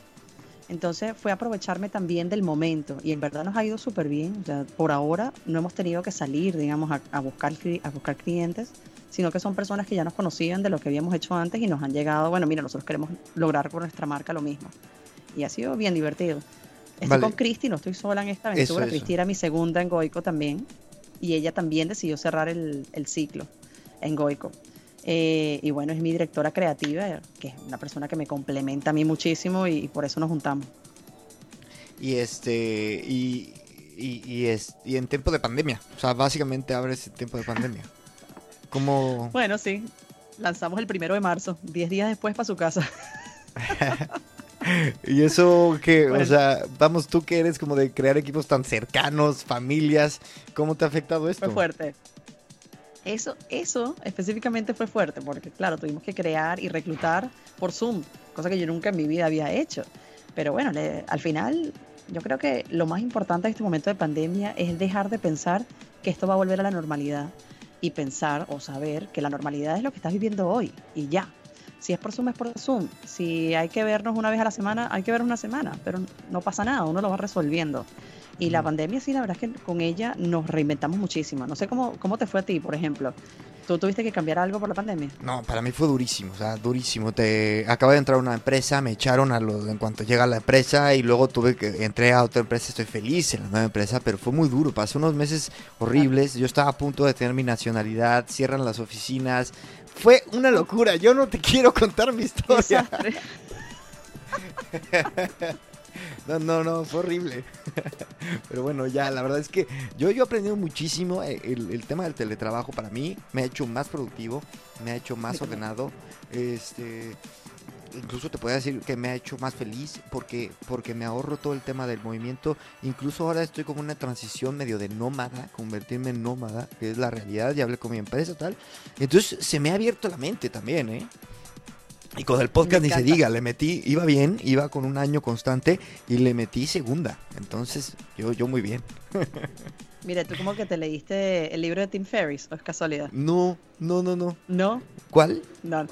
Entonces fue aprovecharme también del momento y en verdad nos ha ido súper bien. O sea, por ahora no hemos tenido que salir, digamos, a, a buscar, a buscar clientes, sino que son personas que ya nos conocían de lo que habíamos hecho antes y nos han llegado, bueno, mira, nosotros queremos lograr con nuestra marca lo mismo. Y ha sido bien divertido. Estoy Vale. con Cristi, no estoy sola en esta aventura. Cristi era mi segunda en Goico también y ella también decidió cerrar el, el ciclo en Goico. Eh, y bueno, es mi directora creativa, que es una persona que me complementa a mí muchísimo y, y por eso nos juntamos. Y este, y, y, y es, y en tiempo de pandemia. O sea, básicamente abres en tiempo de pandemia. Como... Bueno, sí, lanzamos el primero de marzo, 10 días después para su casa. Y eso que, o sea, vamos, tú que eres como de crear equipos tan cercanos, familias, ¿cómo te ha afectado esto? Fue fuerte. Eso, eso específicamente fue fuerte, porque claro, tuvimos que crear y reclutar por Zoom, cosa que yo nunca en mi vida había hecho. Pero bueno, le- al final, yo creo que lo más importante en este momento de pandemia es dejar de pensar que esto va a volver a la normalidad y pensar o saber que la normalidad es lo que estás viviendo hoy y ya. Si es por Zoom, es por Zoom. Si hay que vernos una vez a la semana, hay que vernos una semana, pero no pasa nada, uno lo va resolviendo. Y la pandemia, sí, la verdad es que con ella nos reinventamos muchísimo. No sé cómo, cómo te fue a ti, por ejemplo. ¿Tú tuviste que cambiar algo por la pandemia? No, para mí fue durísimo, o sea, durísimo. Te acabo de entrar a una empresa, me echaron a lo en cuanto llega a la empresa y luego tuve que entré a otra empresa, estoy feliz en la nueva empresa, pero fue muy duro, pasé unos meses horribles. Yo estaba a punto de tener mi nacionalidad, cierran las oficinas. Fue una locura, yo no te quiero contar mi historia. No, no, no, fue horrible. Pero bueno, ya, la verdad es que yo, yo he aprendido muchísimo. eh, El, el tema del teletrabajo para mí me ha hecho más productivo, me ha hecho más ordenado. Este, incluso te puedo decir que me ha hecho más feliz porque, porque me ahorro todo el tema del movimiento. Incluso ahora estoy como una transición medio de nómada, convertirme en nómada, que es la realidad. Ya hablé con mi empresa tal. Entonces se me ha abierto la mente también, ¿eh? Y con el podcast ni se diga, le metí, iba bien, iba con un año constante y le metí segunda. Entonces, yo, yo muy bien. Mira, tú como que te leíste el libro de Tim Ferriss, ¿o es casualidad? No, no, no, no. No, ¿Cuál? no.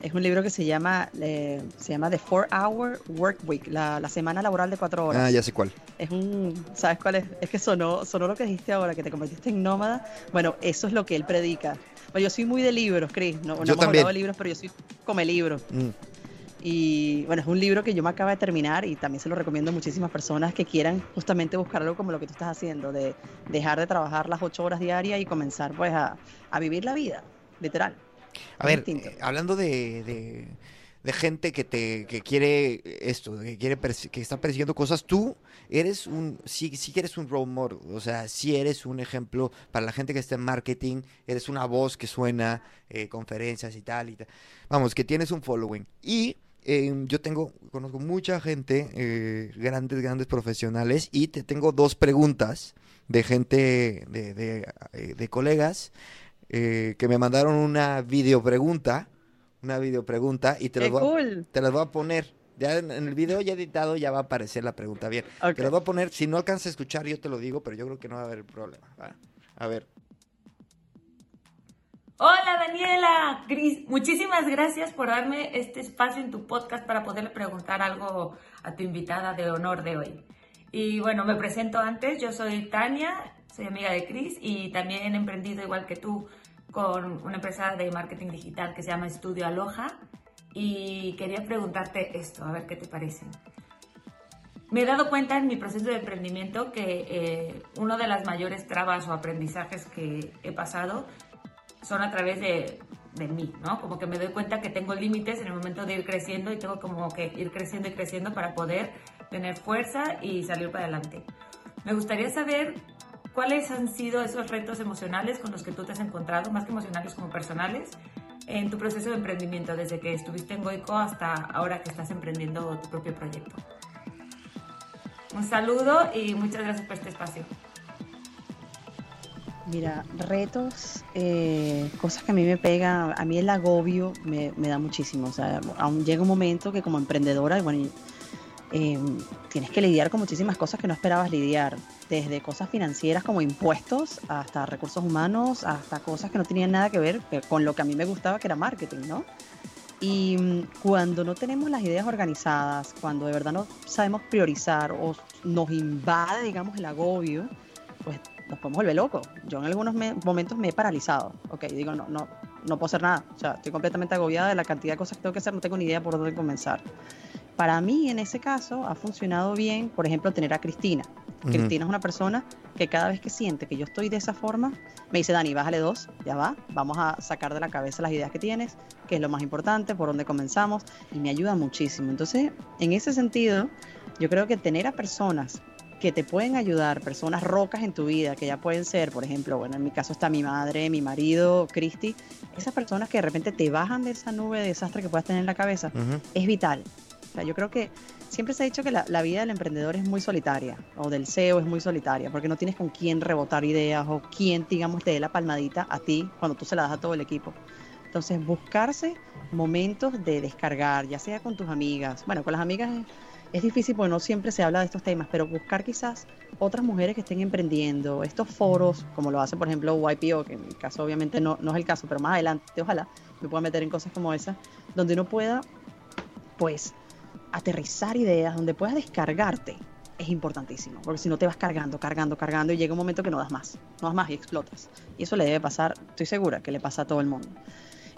Es un libro que se llama, eh, se llama The Four Hour Work Week, la, la semana laboral de cuatro horas. Ah, ya sé cuál. Es un, ¿sabes cuál es? Es que sonó, sonó lo que dijiste ahora, que te convertiste en nómada. Bueno, eso es lo que él predica. Yo soy muy de libros, Chris. No, no Yo hemos también. hablado de libros, pero yo soy come libros. Mm. Y bueno, es un libro que yo me acabo de terminar y también se lo recomiendo a muchísimas personas que quieran justamente buscar algo como lo que tú estás haciendo, de dejar de trabajar las ocho horas diarias y comenzar pues a, a vivir la vida, literal. A ver, eh, hablando de, de, de gente que te que quiere esto, que quiere que está persiguiendo cosas, tú eres un sí, sí eres un role model, o sea, sí eres un ejemplo para la gente que está en marketing, eres una voz que suena eh, conferencias y tal y tal. Vamos, que tienes un following y eh, yo tengo conozco mucha gente eh, grandes grandes profesionales y te tengo dos preguntas de gente de, de, eh, de colegas eh, que me mandaron una video pregunta, una video pregunta y te ¡Qué las, voy a, cool! te las voy a poner. Ya en, en el video ya editado ya va a aparecer la pregunta bien. Te las voy a poner, si no alcanzas a escuchar yo te lo digo, pero yo creo que no va a haber problema. ¿va? A ver. Hola Daniela, Cris, muchísimas gracias por darme este espacio en tu podcast para poderle preguntar algo a tu invitada de honor de hoy. Y bueno, me presento antes, yo soy Tania, soy amiga de Cris y también he emprendido igual que tú con una empresa de marketing digital que se llama Estudio Aloha y quería preguntarte esto, a ver qué te parece. Me he dado cuenta en mi proceso de emprendimiento que eh, una de las mayores trabas o aprendizajes que he pasado son a través de, de mí, ¿no? Como que me doy cuenta que tengo límites en el momento de ir creciendo y tengo como que ir creciendo y creciendo para poder tener fuerza y salir para adelante. Me gustaría saber cuáles han sido esos retos emocionales con los que tú te has encontrado, más que emocionales como personales, en tu proceso de emprendimiento, desde que estuviste en Goico hasta ahora que estás emprendiendo tu propio proyecto. Un saludo y muchas gracias por este espacio. Mira, retos, eh, cosas que a mí me pegan, a mí el agobio me, da muchísimo. O sea, aún llega un momento que como emprendedora, bueno, em, tienes que lidiar con muchísimas cosas que no esperabas lidiar, desde cosas financieras como impuestos, hasta recursos humanos, hasta cosas que no tenían nada que ver con lo que a mí me gustaba, que era marketing, ¿no? Y mm, cuando no tenemos las ideas organizadas, cuando de verdad no sabemos priorizar o nos invade, digamos, el agobio, pues nos podemos volver locos. Yo en algunos momentos me he paralizado. Ok, digo, no, no, no puedo hacer nada. O sea, estoy completamente agobiada de la cantidad de cosas que tengo que hacer, no tengo ni idea por dónde comenzar. Para mí, en ese caso, ha funcionado bien, por ejemplo, tener a Cristina. Cristina es una persona que cada vez que siente que yo estoy de esa forma, me dice, Dani, bájale dos, ya va, vamos a sacar de la cabeza las ideas que tienes, que es lo más importante, por dónde comenzamos, y me ayuda muchísimo. Entonces, en ese sentido, yo creo que tener a personas que te pueden ayudar, personas rocas en tu vida, que ya pueden ser, por ejemplo, bueno, en mi caso está mi madre, mi marido, Cristi, esas personas que de repente te bajan de esa nube de desastre que puedas tener en la cabeza, es vital. Yo creo que siempre se ha dicho que la, vida del emprendedor es muy solitaria, o del CEO es muy solitaria, porque no tienes con quién rebotar ideas o quién, digamos, te dé la palmadita a ti cuando tú se la das a todo el equipo. Entonces, buscarse momentos de descargar, ya sea con tus amigas. Bueno, con las amigas es, difícil porque no siempre se habla de estos temas, pero buscar quizás otras mujeres que estén emprendiendo, estos foros, como lo hace, por ejemplo, YPO, que en mi caso obviamente no, no es el caso, pero más adelante, ojalá me pueda meter en cosas como esas, donde uno pueda, pues, aterrizar ideas, donde puedas descargarte, es importantísimo, porque si no te vas cargando, cargando, cargando y llega un momento que no das más, no das más y explotas. Y eso le debe pasar, estoy segura que le pasa a todo el mundo.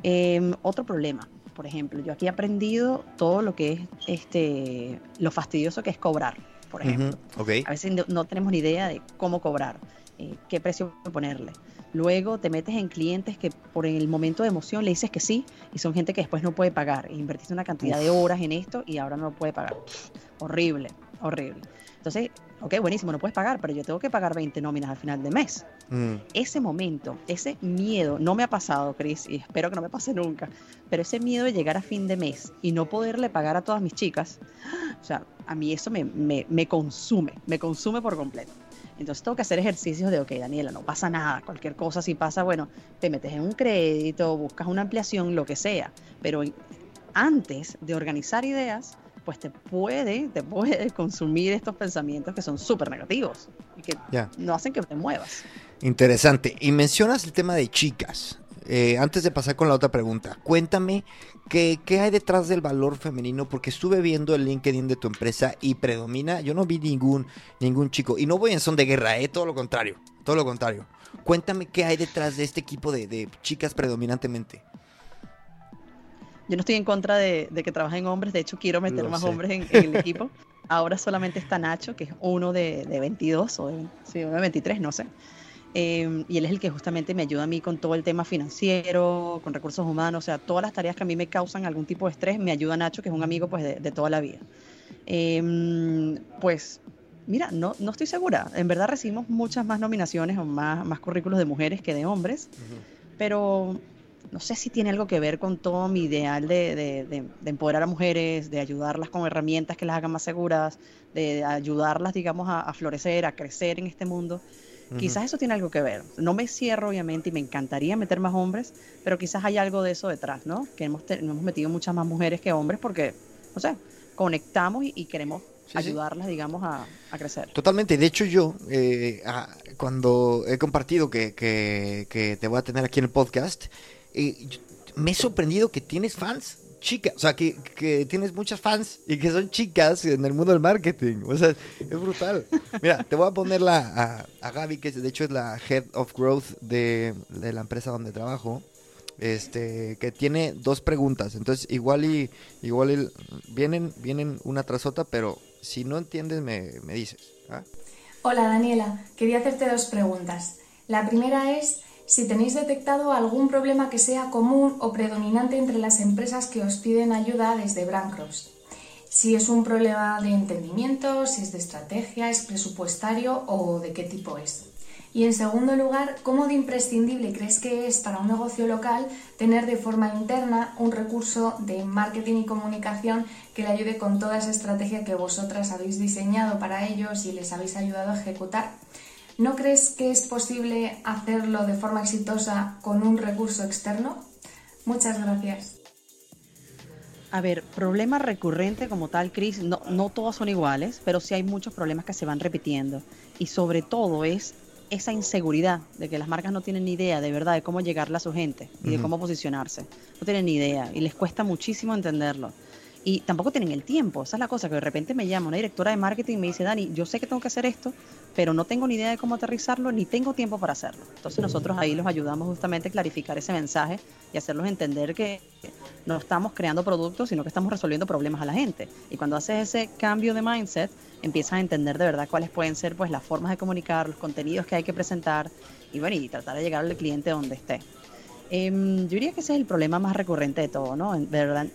Em, otro problema, por ejemplo, yo aquí he aprendido todo lo que es este, lo fastidioso que es cobrar, por ejemplo. A veces no, tenemos ni idea de cómo cobrar, eh, qué precio ponerle. Luego te metes en clientes que por el momento de emoción le dices que sí y son gente que después no puede pagar. invertiste una cantidad de horas en esto y ahora no lo puede pagar. horrible, horrible. Entonces, ok, buenísimo, no puedes pagar, pero yo tengo que pagar 20 nóminas al final de mes. Mm. Ese momento, ese miedo, no me ha pasado, Chris, y espero que no me pase nunca, pero ese miedo de llegar a fin de mes y no poderle pagar a todas mis chicas, o sea, a mí eso me, me consume, me consume por completo. Entonces tengo que hacer ejercicios de, ok, Daniela, no pasa nada, cualquier cosa si pasa, bueno, te metes en un crédito, buscas una ampliación, lo que sea, pero antes de organizar ideas, pues te puede, te puede consumir estos pensamientos que son súper negativos y que no hacen que te muevas. Interesante. Y mencionas el tema de chicas. Eh, antes de pasar con la otra pregunta, cuéntame qué, qué, hay detrás del valor femenino, porque estuve viendo el LinkedIn de tu empresa y predomina, yo no vi ningún, ningún chico, y no voy en son de guerra, eh, todo lo contrario, todo lo contrario. Cuéntame qué hay detrás de este equipo de, chicas predominantemente. Yo no estoy en contra de, que trabajen hombres, de hecho quiero meter más hombres en, el equipo. Ahora solamente está Nacho, que es uno de, 22 o de, sí, de 23, no sé. Em, y él es el que justamente me ayuda a mí con todo el tema financiero, con recursos humanos, o sea, todas las tareas que a mí me causan algún tipo de estrés, me ayuda Nacho, que es un amigo pues de, toda la vida. Em, pues mira, no, no estoy segura. En verdad recibimos muchas más nominaciones o más, más currículos de mujeres que de hombres, pero no sé si tiene algo que ver con todo mi ideal de, de, empoderar a mujeres, de ayudarlas con herramientas que las hagan más seguras, de ayudarlas, digamos, a, a florecer, a crecer en este mundo. Quizás eso tiene algo que ver. No me cierro, obviamente, y me encantaría meter más hombres, pero quizás hay algo de eso detrás, ¿no? Que hemos, hemos metido muchas más mujeres que hombres porque, no sé, conectamos y, queremos ayudarlas, digamos, a, crecer. Totalmente. De hecho, yo, eh, cuando he compartido que, te voy a tener aquí en el podcast, eh, me he sorprendido que tienes fans chicas, o sea, que, que, tienes muchas fans y que son chicas en el mundo del marketing. O sea, es brutal. Mira, te voy a poner a, a Gaby, que de hecho es la Head of Growth de, de, la empresa donde trabajo, este, que tiene dos preguntas. Entonces, igual y, igual vienen, vienen una tras otra, pero si no entiendes, me, me dices. ¿ah? Hola, Daniela. Quería hacerte dos preguntas. La primera es si tenéis detectado algún problema que sea común o predominante entre las empresas que os piden ayuda desde Brancross. Si es un problema de entendimiento, si es de estrategia, es presupuestario o de qué tipo es. Y en segundo lugar, ¿cómo de imprescindible crees que es para un negocio local tener de forma interna un recurso de marketing y comunicación que le ayude con toda esa estrategia que vosotras habéis diseñado para ellos y les habéis ayudado a ejecutar? ¿No crees que es posible hacerlo de forma exitosa con un recurso externo? Muchas gracias. A ver, problema recurrente como tal, Chris, no, no todos son iguales, pero sí hay muchos problemas que se van repitiendo. Y sobre todo es esa inseguridad de que las marcas no tienen ni idea de verdad de cómo llegarle a su gente y de cómo posicionarse. No tienen ni idea y les cuesta muchísimo entenderlo. Y tampoco tienen el tiempo. Esa es la cosa, que de repente me llama una directora de marketing y me dice, Dani, yo sé que tengo que hacer esto, pero no tengo ni idea de cómo aterrizarlo, ni tengo tiempo para hacerlo. Entonces nosotros ahí los ayudamos justamente a clarificar ese mensaje y hacerlos entender que no estamos creando productos, sino que estamos resolviendo problemas a la gente. Y cuando haces ese cambio de mindset, empiezas a entender de verdad cuáles pueden ser pues las formas de comunicar, los contenidos que hay que presentar y bueno, y tratar de llegar al cliente donde esté. Em, yo diría que ese es el problema más recurrente de todo, ¿no? En verdad,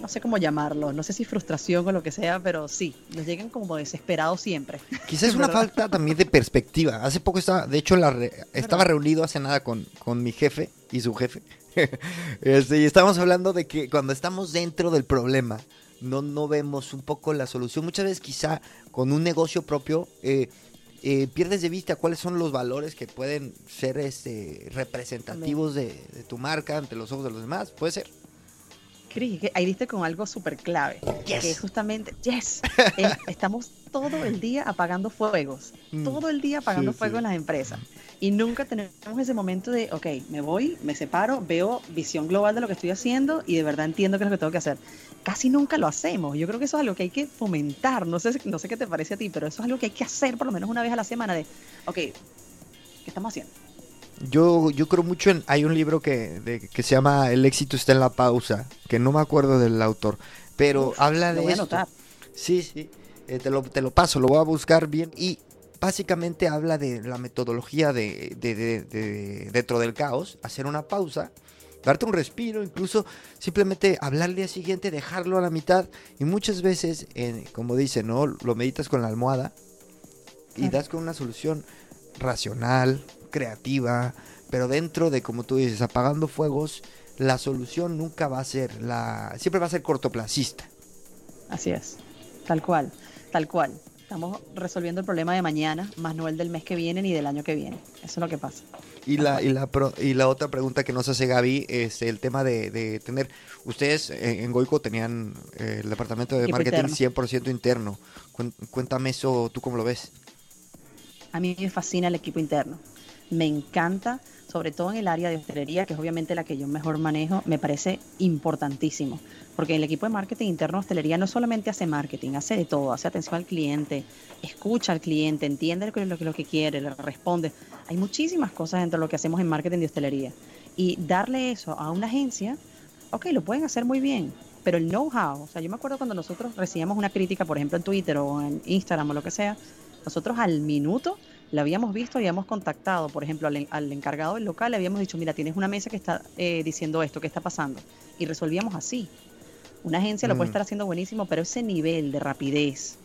no sé cómo llamarlo, no sé si frustración o lo que sea, pero sí, nos llegan como desesperados siempre. Quizás es una falta también de perspectiva. Hace poco estaba, de hecho, la re- estaba reunido hace nada con, con mi jefe y su jefe. Este, y estábamos hablando de que cuando estamos dentro del problema, no, no vemos un poco la solución. Muchas veces quizá con un negocio propio eh, eh, pierdes de vista cuáles son los valores que pueden ser este, representativos de, de tu marca ante los ojos de los demás. Puede ser. Cris, que ahí diste con algo súper clave, Yes. que es justamente, yes, eh, estamos todo el día apagando fuegos, Mm. todo el día apagando Sí, fuego sí. en las empresas. Y nunca tenemos ese momento de, ok, me voy, me separo, veo visión global de lo que estoy haciendo y de verdad entiendo qué es lo que tengo que hacer. Casi nunca lo hacemos. Yo creo que eso es algo que hay que fomentar. No sé, no sé qué te parece a ti, pero eso es algo que hay que hacer por lo menos una vez a la semana de, ok, ¿qué estamos haciendo? Yo, yo creo mucho en. Hay un libro que, de- que se llama El éxito está en la pausa, que no me acuerdo del autor, pero Uf, habla lo de voy a esto. anotar. Sí, sí. eh, te, lo, te lo paso, lo voy a buscar bien. Y básicamente habla de la metodología de, de- de- de- dentro del caos, hacer una pausa, darte un respiro, incluso simplemente hablar al día siguiente, dejarlo a la mitad. Y muchas veces, eh, como dice, ¿no? Lo meditas con la almohada y das con una solución racional, creativa, pero dentro de, como tú dices, apagando fuegos, la solución nunca va a ser la... Siempre va a ser cortoplacista. Así es, tal cual, tal cual. Estamos resolviendo el problema de mañana, más no el del mes que viene ni del año que viene. Eso es lo que pasa. Y la, y la, pro- y la otra pregunta que nos hace Gaby es el tema de, de tener, ustedes en Goico tenían eh, el departamento de marketing interno. 100% interno. Cuéntame eso, ¿tú cómo lo ves? A mí me fascina el equipo interno. Me encanta, sobre todo en el área de hostelería, que es obviamente la que yo mejor manejo, me parece importantísimo. Porque el equipo de marketing interno de hostelería no solamente hace marketing, hace de todo, hace atención al cliente, escucha al cliente, entiende lo que, lo lo que quiere, le responde. Hay muchísimas cosas dentro de lo que hacemos en marketing de hostelería. Y darle eso a una agencia, ok, lo pueden hacer muy bien, pero el know-how, o sea, yo me acuerdo cuando nosotros recibíamos una crítica, por ejemplo, en Twitter o en Instagram o lo que sea, nosotros al minuto la habíamos visto y habíamos contactado, por ejemplo, al, en- al encargado del local, le habíamos dicho, mira, tienes una mesa que está eh, diciendo esto, ¿qué está pasando? Y resolvíamos así. Una agencia lo puede Mm. estar haciendo buenísimo, pero ese nivel de rapidez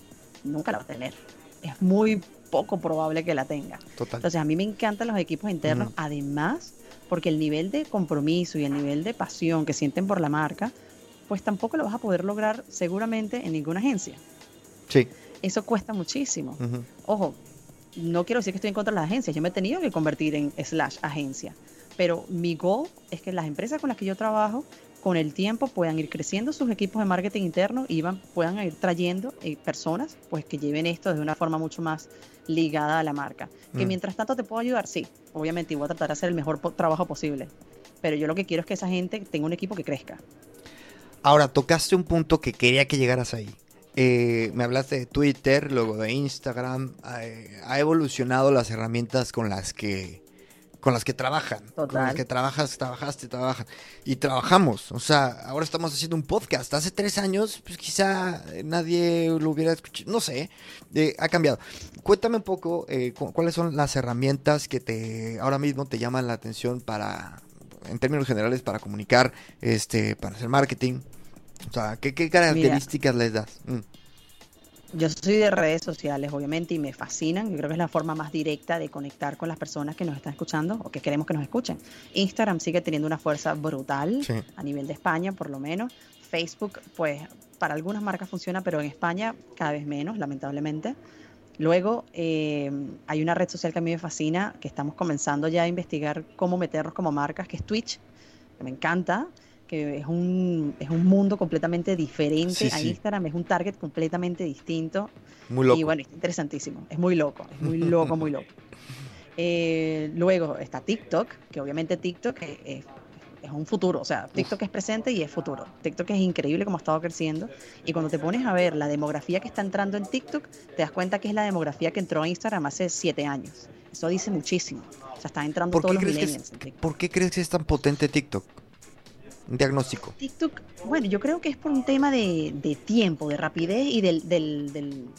nunca la va a tener. Es muy poco probable que la tenga. Total. Entonces, a mí me encantan los equipos internos, Ujú. además, porque el nivel de compromiso y el nivel de pasión que sienten por la marca, pues tampoco lo vas a poder lograr seguramente en ninguna agencia. Sí. Eso cuesta muchísimo. Ojo, no quiero decir que estoy en contra de las agencias, yo me he tenido que convertir en slash agencia, pero mi goal es que las empresas con las que yo trabajo con el tiempo puedan ir creciendo sus equipos de marketing interno y van, puedan ir trayendo eh, personas pues que lleven esto de una forma mucho más ligada a la marca. Que Mm. mientras tanto te puedo ayudar, sí, obviamente, y voy a tratar de hacer el mejor po- trabajo posible. Pero yo lo que quiero es que esa gente tenga un equipo que crezca. Ahora, tocaste un punto que quería que llegaras ahí. Eh, me hablaste de Twitter, luego de Instagram. eh, ha evolucionado las herramientas con las que con las que trabajan. Con las Total. que trabajas, trabajaste, trabajan. Y trabajamos. O sea, ahora estamos haciendo un podcast. Hace tres años, pues quizá nadie lo hubiera escuchado. No sé. eh, ha cambiado. Cuéntame un poco eh, cu- cuáles son las herramientas que te ahora mismo te llaman la atención para, en términos generales, para comunicar, este, para hacer marketing. O sea, ¿qué, qué características les das? Mm, Yo soy de redes sociales, obviamente, y me fascinan. Yo creo que es la forma más directa de conectar con las personas que nos están escuchando o que queremos que nos escuchen. Instagram sigue teniendo una fuerza brutal Sí. a nivel de España, por lo menos. Facebook, pues, para algunas marcas funciona, pero en España cada vez menos, lamentablemente. Luego, eh, hay una red social que a mí me fascina, que estamos comenzando ya a investigar cómo meternos como marcas, que es Twitch, que me encanta, que es un, es un mundo completamente diferente Sí, a sí. Instagram, es un target completamente distinto. Muy loco. Y bueno, es interesantísimo, es muy loco, es muy loco, muy loco. Eh, luego está TikTok, que obviamente TikTok es, es- es un futuro, o sea, TikTok es presente y es futuro. TikTok es increíble como ha estado creciendo y cuando te pones a ver la demografía que está entrando en TikTok, te das cuenta que es la demografía que entró a Instagram hace siete años. Eso dice muchísimo. O sea, está entrando ¿Por todos qué, los millennials es, en TikTok. ¿Por qué crees que es tan potente TikTok? Un diagnóstico. TikTok, bueno, yo creo que es por un tema de, de tiempo, de rapidez y del, del, del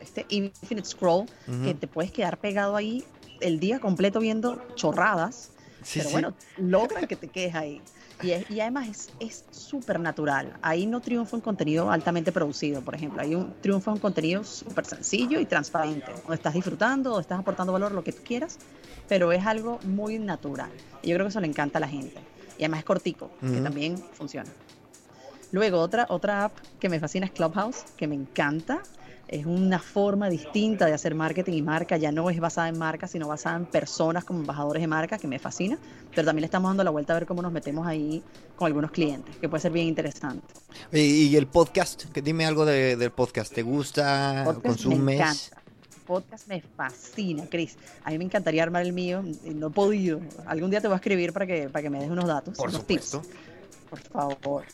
este infinite scroll, que Ujú. te puedes quedar pegado ahí el día completo viendo chorradas, Sí, pero sí. bueno, logran que te quedes ahí. Y, es- y además es- súper natural. Ahí no triunfa un contenido altamente producido, por ejemplo. Hay un triunfa un contenido súper sencillo y transparente, donde estás disfrutando, donde estás aportando valor, lo que tú quieras, pero es algo muy natural. Y yo creo que eso le encanta a la gente. Y además es cortico, que también funciona. Luego, otra, otra app que me fascina es Clubhouse, que me encanta. Es una forma distinta de hacer marketing y marca. Ya no es basada en marca, sino basada en personas como embajadores de marca, que me fascina. Pero también le estamos dando la vuelta a ver cómo nos metemos ahí con algunos clientes, que puede ser bien interesante. Y, y el podcast, que dime algo de- del podcast. ¿Te gusta? Podcast ¿Consumes? me encanta. Podcast me fascina, Chris. A mí me encantaría armar el mío. y No he podido. Algún día te voy a escribir para que, para que me des unos datos, Por unos supuesto. tips. Por favor.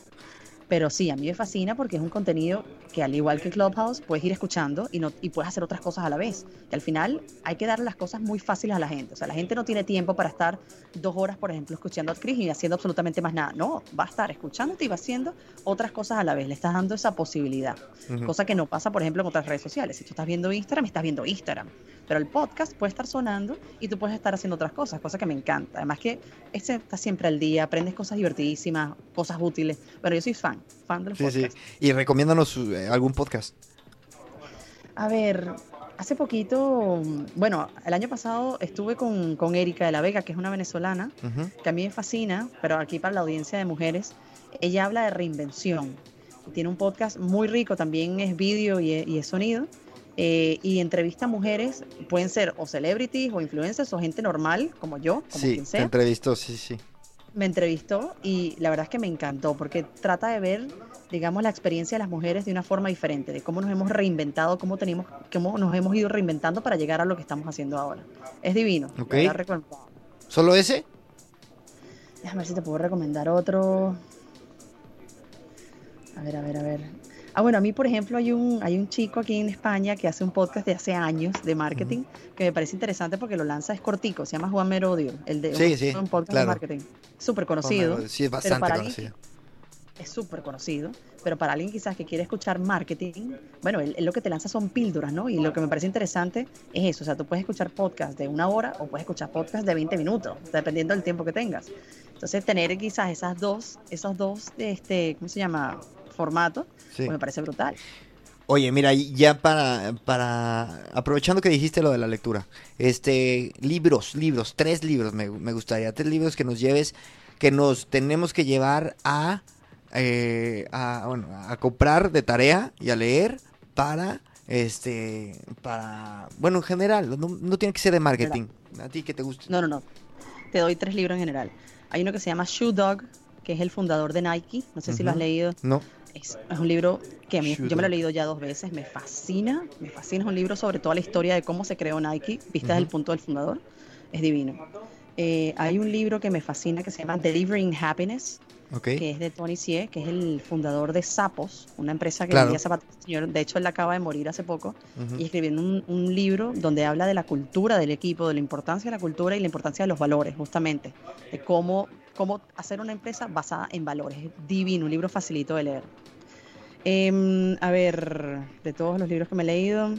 Pero sí, a mí me fascina porque es un contenido que al igual que Clubhouse puedes ir escuchando y, no, y puedes hacer otras cosas a la vez. Y al final hay que darle las cosas muy fáciles a la gente. O sea, la gente no tiene tiempo para estar dos horas, por ejemplo, escuchando a Chris y haciendo absolutamente más nada. No, va a estar escuchándote y va haciendo otras cosas a la vez. Le estás dando esa posibilidad. Cosa que no pasa, por ejemplo, en otras redes sociales. Si tú estás viendo Instagram, estás viendo Instagram. Pero el podcast puede estar sonando y tú puedes estar haciendo otras cosas, cosa que me encanta. Además que este está siempre al día, aprendes cosas divertidísimas, cosas útiles. Bueno, yo soy fan, fan de los Sí, sí. podcasts. Y recomiéndanos eh, algún podcast. A ver, hace poquito, bueno, el año pasado estuve con, con Erika de la Vega, que es una venezolana, Ujú. que a mí me fascina, pero aquí para la audiencia de mujeres, ella habla de reinvención. Tiene un podcast muy rico, también es vídeo y y es sonido. eh, y entrevista a mujeres, pueden ser o celebrities o influencers o gente normal, como yo, como Sí, quien te sea. entrevistó, sí, sí. Me entrevistó y la verdad es que me encantó porque trata de ver, digamos, la experiencia de las mujeres de una forma diferente, de cómo nos hemos reinventado, cómo, tenemos, cómo nos hemos ido reinventando para llegar a lo que estamos haciendo ahora. Es divino. ¿Solo ese? Déjame ver si te puedo recomendar otro. A ver, a ver, a ver. Ah, bueno, a mí, por ejemplo, hay un, hay un chico aquí en España que hace un podcast de hace años de marketing que me parece interesante porque lo lanza, es cortico, se llama Juan Merodio, el de Sí, un, sí, un podcast claro. de marketing. Súper conocido. Sí, es bastante alguien conocido. es súper conocido, pero para alguien quizás que quiere escuchar marketing, bueno, él, él lo que te lanza son píldoras, ¿no? Y lo que me parece interesante es eso, o sea, tú puedes escuchar podcast de una hora o puedes escuchar podcast de 20 minutos, dependiendo del tiempo que tengas. Entonces, tener quizás esas dos, esos dos, este, ¿cómo se llama? Formatos, Sí. pues me parece brutal. Oye, mira, ya para, para, aprovechando que dijiste lo de la lectura, este, libros, libros, tres libros me, me gustaría, tres libros que nos lleves, que nos tenemos que llevar a, eh, a, bueno, a comprar de tarea y a leer para, este, para, bueno, en general, no, no tiene que ser de marketing, a ti que te guste. No, no, no. Te doy tres libros en general. Hay uno que se llama Shoe Dog, que es el fundador de Nike, no sé si lo has leído. No, Es, es un libro que a mí, yo me lo he leído ya dos veces, me fascina, me fascina, es un libro sobre toda la historia de cómo se creó Nike, vista desde el punto del fundador, es divino. Eh, hay un libro que me fascina que se llama Delivering Happiness, que es de Tony Sie, que es el fundador de Sapos, una empresa que Claro. vendía zapatos. Señor, de hecho, él acaba de morir hace poco y escribiendo un, un libro donde habla de la cultura del equipo, de la importancia de la cultura y la importancia de los valores, justamente, de cómo, cómo hacer una empresa basada en valores. Es divino, un libro facilito de leer. Em, a ver, de todos los libros que me he leído,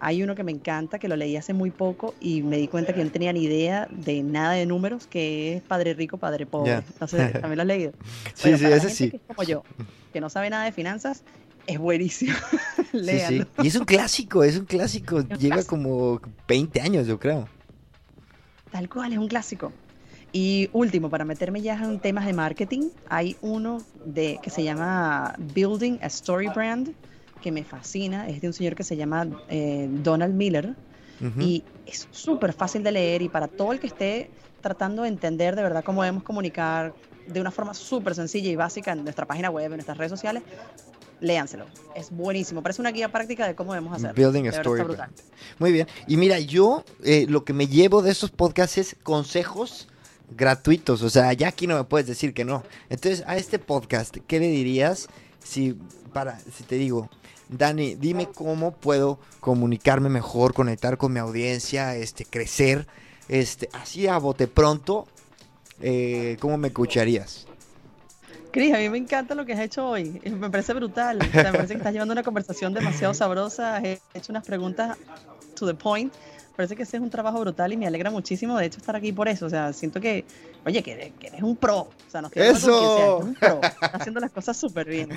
hay uno que me encanta, que lo leí hace muy poco y me di cuenta que yo no tenía ni idea de nada de números, que es Padre Rico, Padre Pobre. No sé, ¿también lo has leído? sí, Bueno, sí, para la ese gente sí. que es como yo, que no sabe nada de finanzas, es buenísimo. Sí, sí. Y es un clásico, es un clásico. un Lleva clásico. como 20 años, yo creo. Tal cual, es un clásico. Y último, para meterme ya en temas de marketing, hay uno de, que se llama Building a Story Brand, que me fascina. Es de un señor que se llama eh, Donald Miller. Y es súper fácil de leer y para todo el que esté tratando de entender de verdad cómo debemos comunicar, de una forma súper sencilla y básica en nuestra página web, en nuestras redes sociales. Léanselo. Es buenísimo. Parece una guía práctica de cómo debemos hacerlo. Building a story. brutal. Muy bien. Y mira, yo eh, lo que me llevo de estos podcasts es consejos gratuitos. O sea, ya aquí no me puedes decir que no. Entonces, a este podcast, ¿qué le dirías si, para, si te digo, Dani, dime cómo puedo comunicarme mejor, conectar con mi audiencia, este, crecer, este, así a bote pronto, eh, ¿cómo me escucharías? Cris, a mí me encanta lo que has hecho hoy. Eh, Me parece brutal. Me parece que estás llevando una conversación demasiado sabrosa. Has hecho unas preguntas to the point. Parece que ese es un trabajo brutal y me alegra muchísimo, de hecho, estar aquí por eso. O sea, siento que, oye, que eres, que eres un pro. O sea, no hablando con ¡Eso! eres un pro. Estás haciendo las cosas súper bien.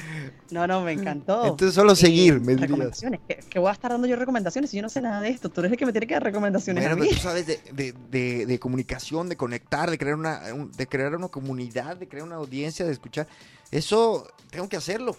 No, no, me encantó. Entonces, solo seguir, me recomendaciones. ¿Qué, qué voy a estar dando yo recomendaciones si yo no sé nada de esto? Tú eres el que me tiene que dar recomendaciones Bueno, a mí. pero tú sabes de, de- de- de comunicación, de conectar, de crear una, un- de crear una comunidad, de crear una audiencia, de escuchar. Eso tengo que hacerlo.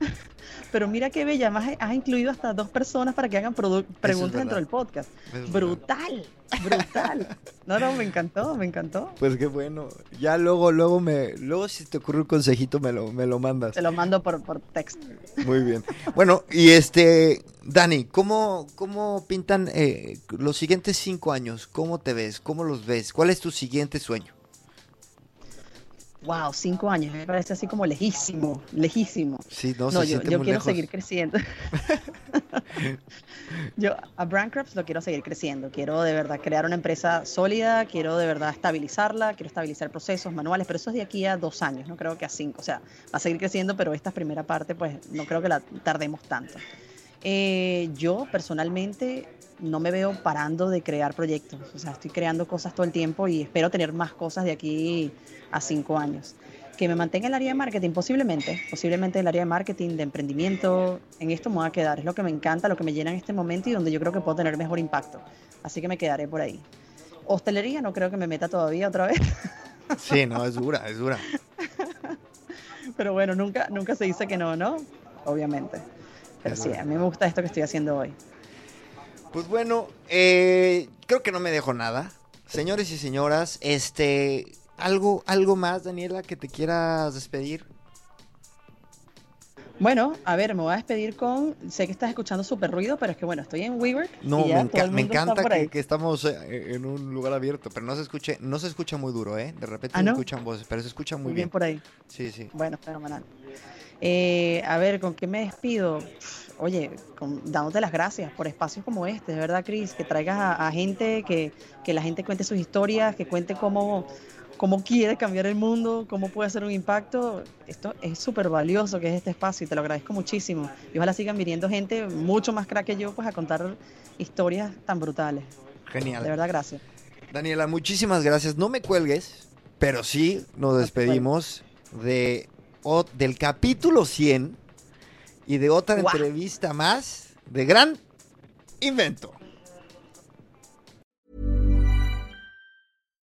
Pero mira qué bella, más has incluido hasta dos personas para que hagan preguntas dentro del podcast. Es Brutal, brutal. No, no, me encantó, me encantó. Pues qué bueno. Ya luego, luego me, luego si te ocurre un consejito me lo, me lo mandas. Te lo mando por, por texto. Muy bien. Bueno, y este, Dani, ¿cómo, cómo pintan eh, los siguientes cinco años? ¿Cómo te ves? ¿Cómo los ves? ¿Cuál es tu siguiente sueño? Wow, cinco años, me parece así como lejísimo, lejísimo. Sí, no, No, se yo, siente yo muy quiero lejos. seguir creciendo. yo a Brandcrafts lo quiero seguir creciendo. Quiero de verdad crear una empresa sólida, quiero de verdad estabilizarla, quiero estabilizar procesos manuales, pero eso es de aquí a dos años, no creo que a cinco. O sea, va a seguir creciendo, pero esta primera parte, pues no creo que la tardemos tanto. Eh, yo personalmente no me veo parando de crear proyectos. O sea, estoy creando cosas todo el tiempo y espero tener más cosas de aquí a cinco años. Que me mantenga en el área de marketing, posiblemente. Posiblemente el área de marketing, de emprendimiento. En esto me voy a quedar. Es lo que me encanta, lo que me llena en este momento y donde yo creo que puedo tener mejor impacto. Así que me quedaré por ahí. Hostelería no creo que me meta todavía otra vez. Sí, no, es dura, es dura. Pero bueno, nunca, nunca se dice que no, ¿no? Obviamente. Pero sí, a mí me gusta esto que estoy haciendo hoy. Pues bueno, eh, creo que no me dejo nada. Señores y señoras, este, algo, algo más, Daniela, que te quieras despedir. Bueno, a ver, me voy a despedir con. Sé que estás escuchando súper ruido, pero es que bueno, estoy en WeWork. No, y ya me, enca- me encanta que, que estamos eh, en un lugar abierto, pero no se escuche, no se escucha muy duro, ¿eh? De repente ¿Ah, se no? escuchan voces, pero se escucha muy Muy bien. bien por ahí. Sí, sí. Bueno, fenomenal. Eh, a ver, ¿con qué me despido? Oye, con- dándote las gracias por espacios como este, de verdad, Cris, que traigas a, a gente, que, que la gente cuente sus historias, que cuente cómo, cómo quiere cambiar el mundo, cómo puede hacer un impacto. Esto es súper valioso que es este espacio y te lo agradezco muchísimo. Y ojalá sigan viniendo gente mucho más crack que yo, pues a contar historias tan brutales. Genial. De verdad, gracias. Daniela, muchísimas gracias. No me cuelgues, pero sí nos despedimos de, o- del capítulo 100 y de otra entrevista más de Gran Invento.